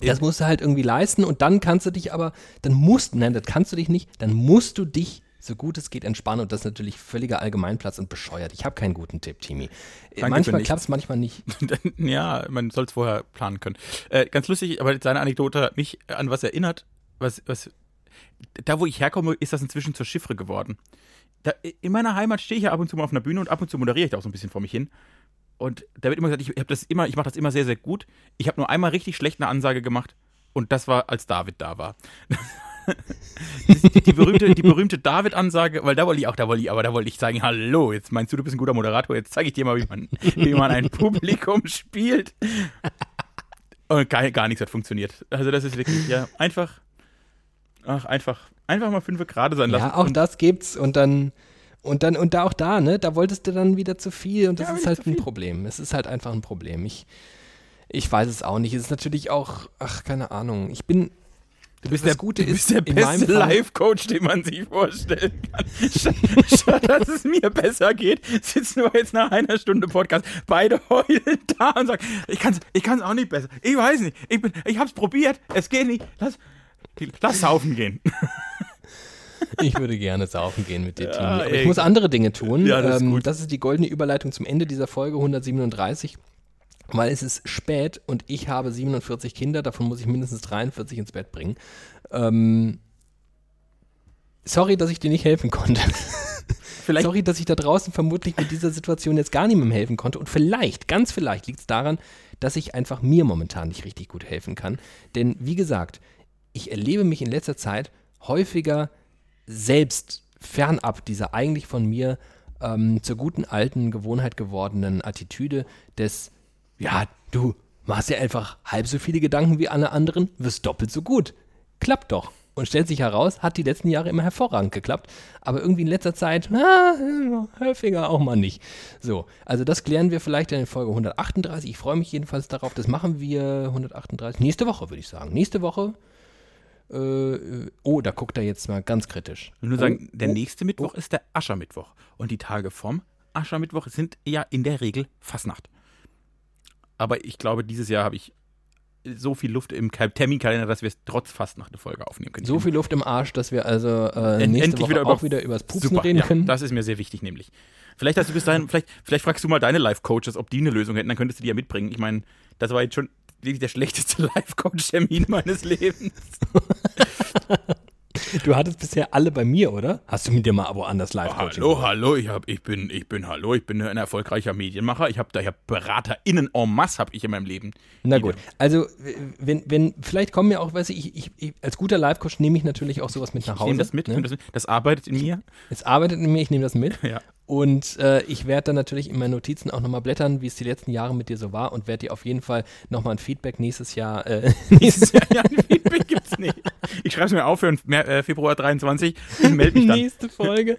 Das musst du halt irgendwie leisten und dann kannst du dich aber, dann musst, nein, das kannst du dich nicht, dann musst du dich so gut es geht entspannen und das ist natürlich völliger Allgemeinplatz und bescheuert. Ich habe keinen guten Tipp, Timi. Danke manchmal klappt es, manchmal nicht. ja, man soll es vorher planen können. Äh, ganz lustig, aber seine Anekdote hat mich an was erinnert, was, was, da wo ich herkomme, ist das inzwischen zur Chiffre geworden. Da, in meiner Heimat stehe ich ja ab und zu mal auf einer Bühne und ab und zu moderiere ich da auch so ein bisschen vor mich hin. Und da wird immer gesagt, ich habe das immer, ich mache das immer sehr, sehr gut. Ich habe nur einmal richtig schlecht eine Ansage gemacht und das war, als David da war. die, die, berühmte, die berühmte David-Ansage, weil da wollte ich auch, da wollte ich, aber da wollte ich sagen, hallo, jetzt meinst du, du bist ein guter Moderator, jetzt zeige ich dir mal, wie man, wie man ein Publikum spielt. Und gar, gar nichts hat funktioniert. Also das ist wirklich, ja, einfach, ach, einfach, einfach mal fünf gerade sein lassen. Ja, auch das gibt's und dann und dann, und da auch da, ne, da wolltest du dann wieder zu viel und das ja, ist halt ein Problem. Es ist halt einfach ein Problem. Ich, Ich weiß es auch nicht. Es ist natürlich auch, ach, keine Ahnung. Ich bin. Du bist, das der, Gute du bist ist, der beste Life-Coach, den man sich vorstellen kann. Statt, statt dass es mir besser geht, sitzen wir jetzt nach einer Stunde Podcast beide heulen da und sagen, ich kann es ich kann's auch nicht besser. Ich weiß nicht. Ich, bin, ich hab's probiert. Es geht nicht. Lass, lass saufen gehen. Ich würde gerne saufen gehen mit dir, Ja, Tini. Ich muss andere Dinge tun. Ja, das ist ähm, gut. das ist die goldene Überleitung zum Ende dieser Folge 137. Weil es ist spät und ich habe 47 Kinder, davon muss ich mindestens 43 ins Bett bringen. Ähm, sorry, dass ich dir nicht helfen konnte. Vielleicht Sorry, dass ich da draußen vermutlich mit dieser Situation jetzt gar niemandem helfen konnte. Und vielleicht, ganz vielleicht, liegt es daran, dass ich einfach mir momentan nicht richtig gut helfen kann. Denn wie gesagt, ich erlebe mich in letzter Zeit häufiger selbst fernab dieser eigentlich von mir ähm, zur guten alten Gewohnheit gewordenen Attitüde des, ja, du machst ja einfach halb so viele Gedanken wie alle anderen, wirst doppelt so gut. Klappt doch. Und stellt sich heraus, hat die letzten Jahre immer hervorragend geklappt, aber irgendwie in letzter Zeit, ah, häufiger auch mal nicht. So, also das klären wir vielleicht in Folge 138. Ich freue mich jedenfalls darauf. Das machen wir 138 nächste Woche, würde ich sagen. Nächste Woche. Äh, oh, da guckt er jetzt mal ganz kritisch. Ich will nur sagen, Oh, der oh, nächste Mittwoch ist der Aschermittwoch. Und die Tage vom Aschermittwoch sind ja in der Regel Fastnacht. Aber ich glaube, dieses Jahr habe ich so viel Luft im Kal- Terminkalender, dass wir es trotz Fastnacht eine Folge aufnehmen können. So viel Luft im Arsch, dass wir also äh, nächste endlich Woche wieder auch über- wieder übers Pupsen Super, reden ja, können. das ist mir sehr wichtig, nämlich. Vielleicht hast du bis dahin, vielleicht, vielleicht fragst du mal deine Life-Coaches, ob die eine Lösung hätten, dann könntest du die ja mitbringen. Ich meine, das war jetzt schon wirklich der schlechteste Life-Coach-Termin meines Lebens. Du hattest bisher alle bei mir, oder? Hast du mit dir mal woanders live Coaching Hallo, gemacht? hallo, ich, hab, ich, bin, ich bin, hallo, ich bin ein erfolgreicher Medienmacher. Ich habe da, ich hab BeraterInnen en masse habe ich in meinem Leben. Na gut, also wenn, wenn, vielleicht kommen ja auch, weiß ich, ich, ich als guter Live-Coach nehme ich natürlich auch sowas mit nach Ich Hause. nehme das mit, ich Ne? nehm das mit. Das arbeitet in mir. Es arbeitet in mir, ich nehme das mit. Ja. Und äh, ich werde dann natürlich in meinen Notizen auch nochmal blättern, wie es die letzten Jahre mit dir so war und werde dir auf jeden Fall nochmal ein Feedback nächstes Jahr, äh, nächstes, ja, ja, Feedback gibt's nicht. Ich schreibe es mir auf für Mer- äh, Februar 23. Ich melde mich dann. nächste Folge,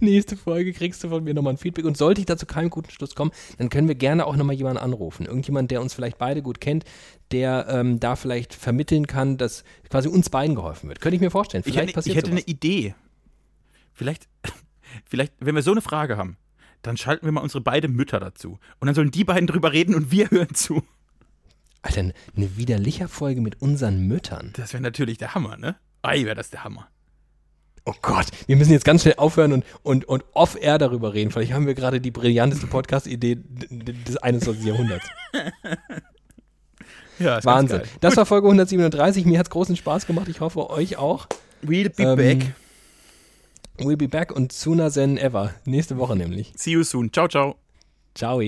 nächste Folge kriegst du von mir nochmal ein Feedback. Und sollte ich da zu keinem guten Schluss kommen, dann können wir gerne auch nochmal jemanden anrufen. Irgendjemand, der uns vielleicht beide gut kennt, der ähm, da vielleicht vermitteln kann, dass quasi uns beiden geholfen wird. Könnte ich mir vorstellen. Ich Vielleicht hätte, passiert ich hätte sowas. eine Idee. Vielleicht, vielleicht, wenn wir so eine Frage haben, dann schalten wir mal unsere beiden Mütter dazu. Und dann sollen die beiden drüber reden und wir hören zu. Alter, eine widerlicher Folge mit unseren Müttern. Das wäre natürlich der Hammer, ne? Ei, wäre das der Hammer. Oh Gott, wir müssen jetzt ganz schnell aufhören und, und, und off-air darüber reden. Vielleicht haben wir gerade die brillanteste Podcast-Idee des 21. Jahrhunderts. Ja, Wahnsinn. Das war Folge 137. Mir hat es großen Spaß gemacht. Ich hoffe, euch auch. We'll be Ähm, back. We'll be back und sooner than ever. Nächste Woche nämlich. See you soon. Ciao, ciao. Ciao.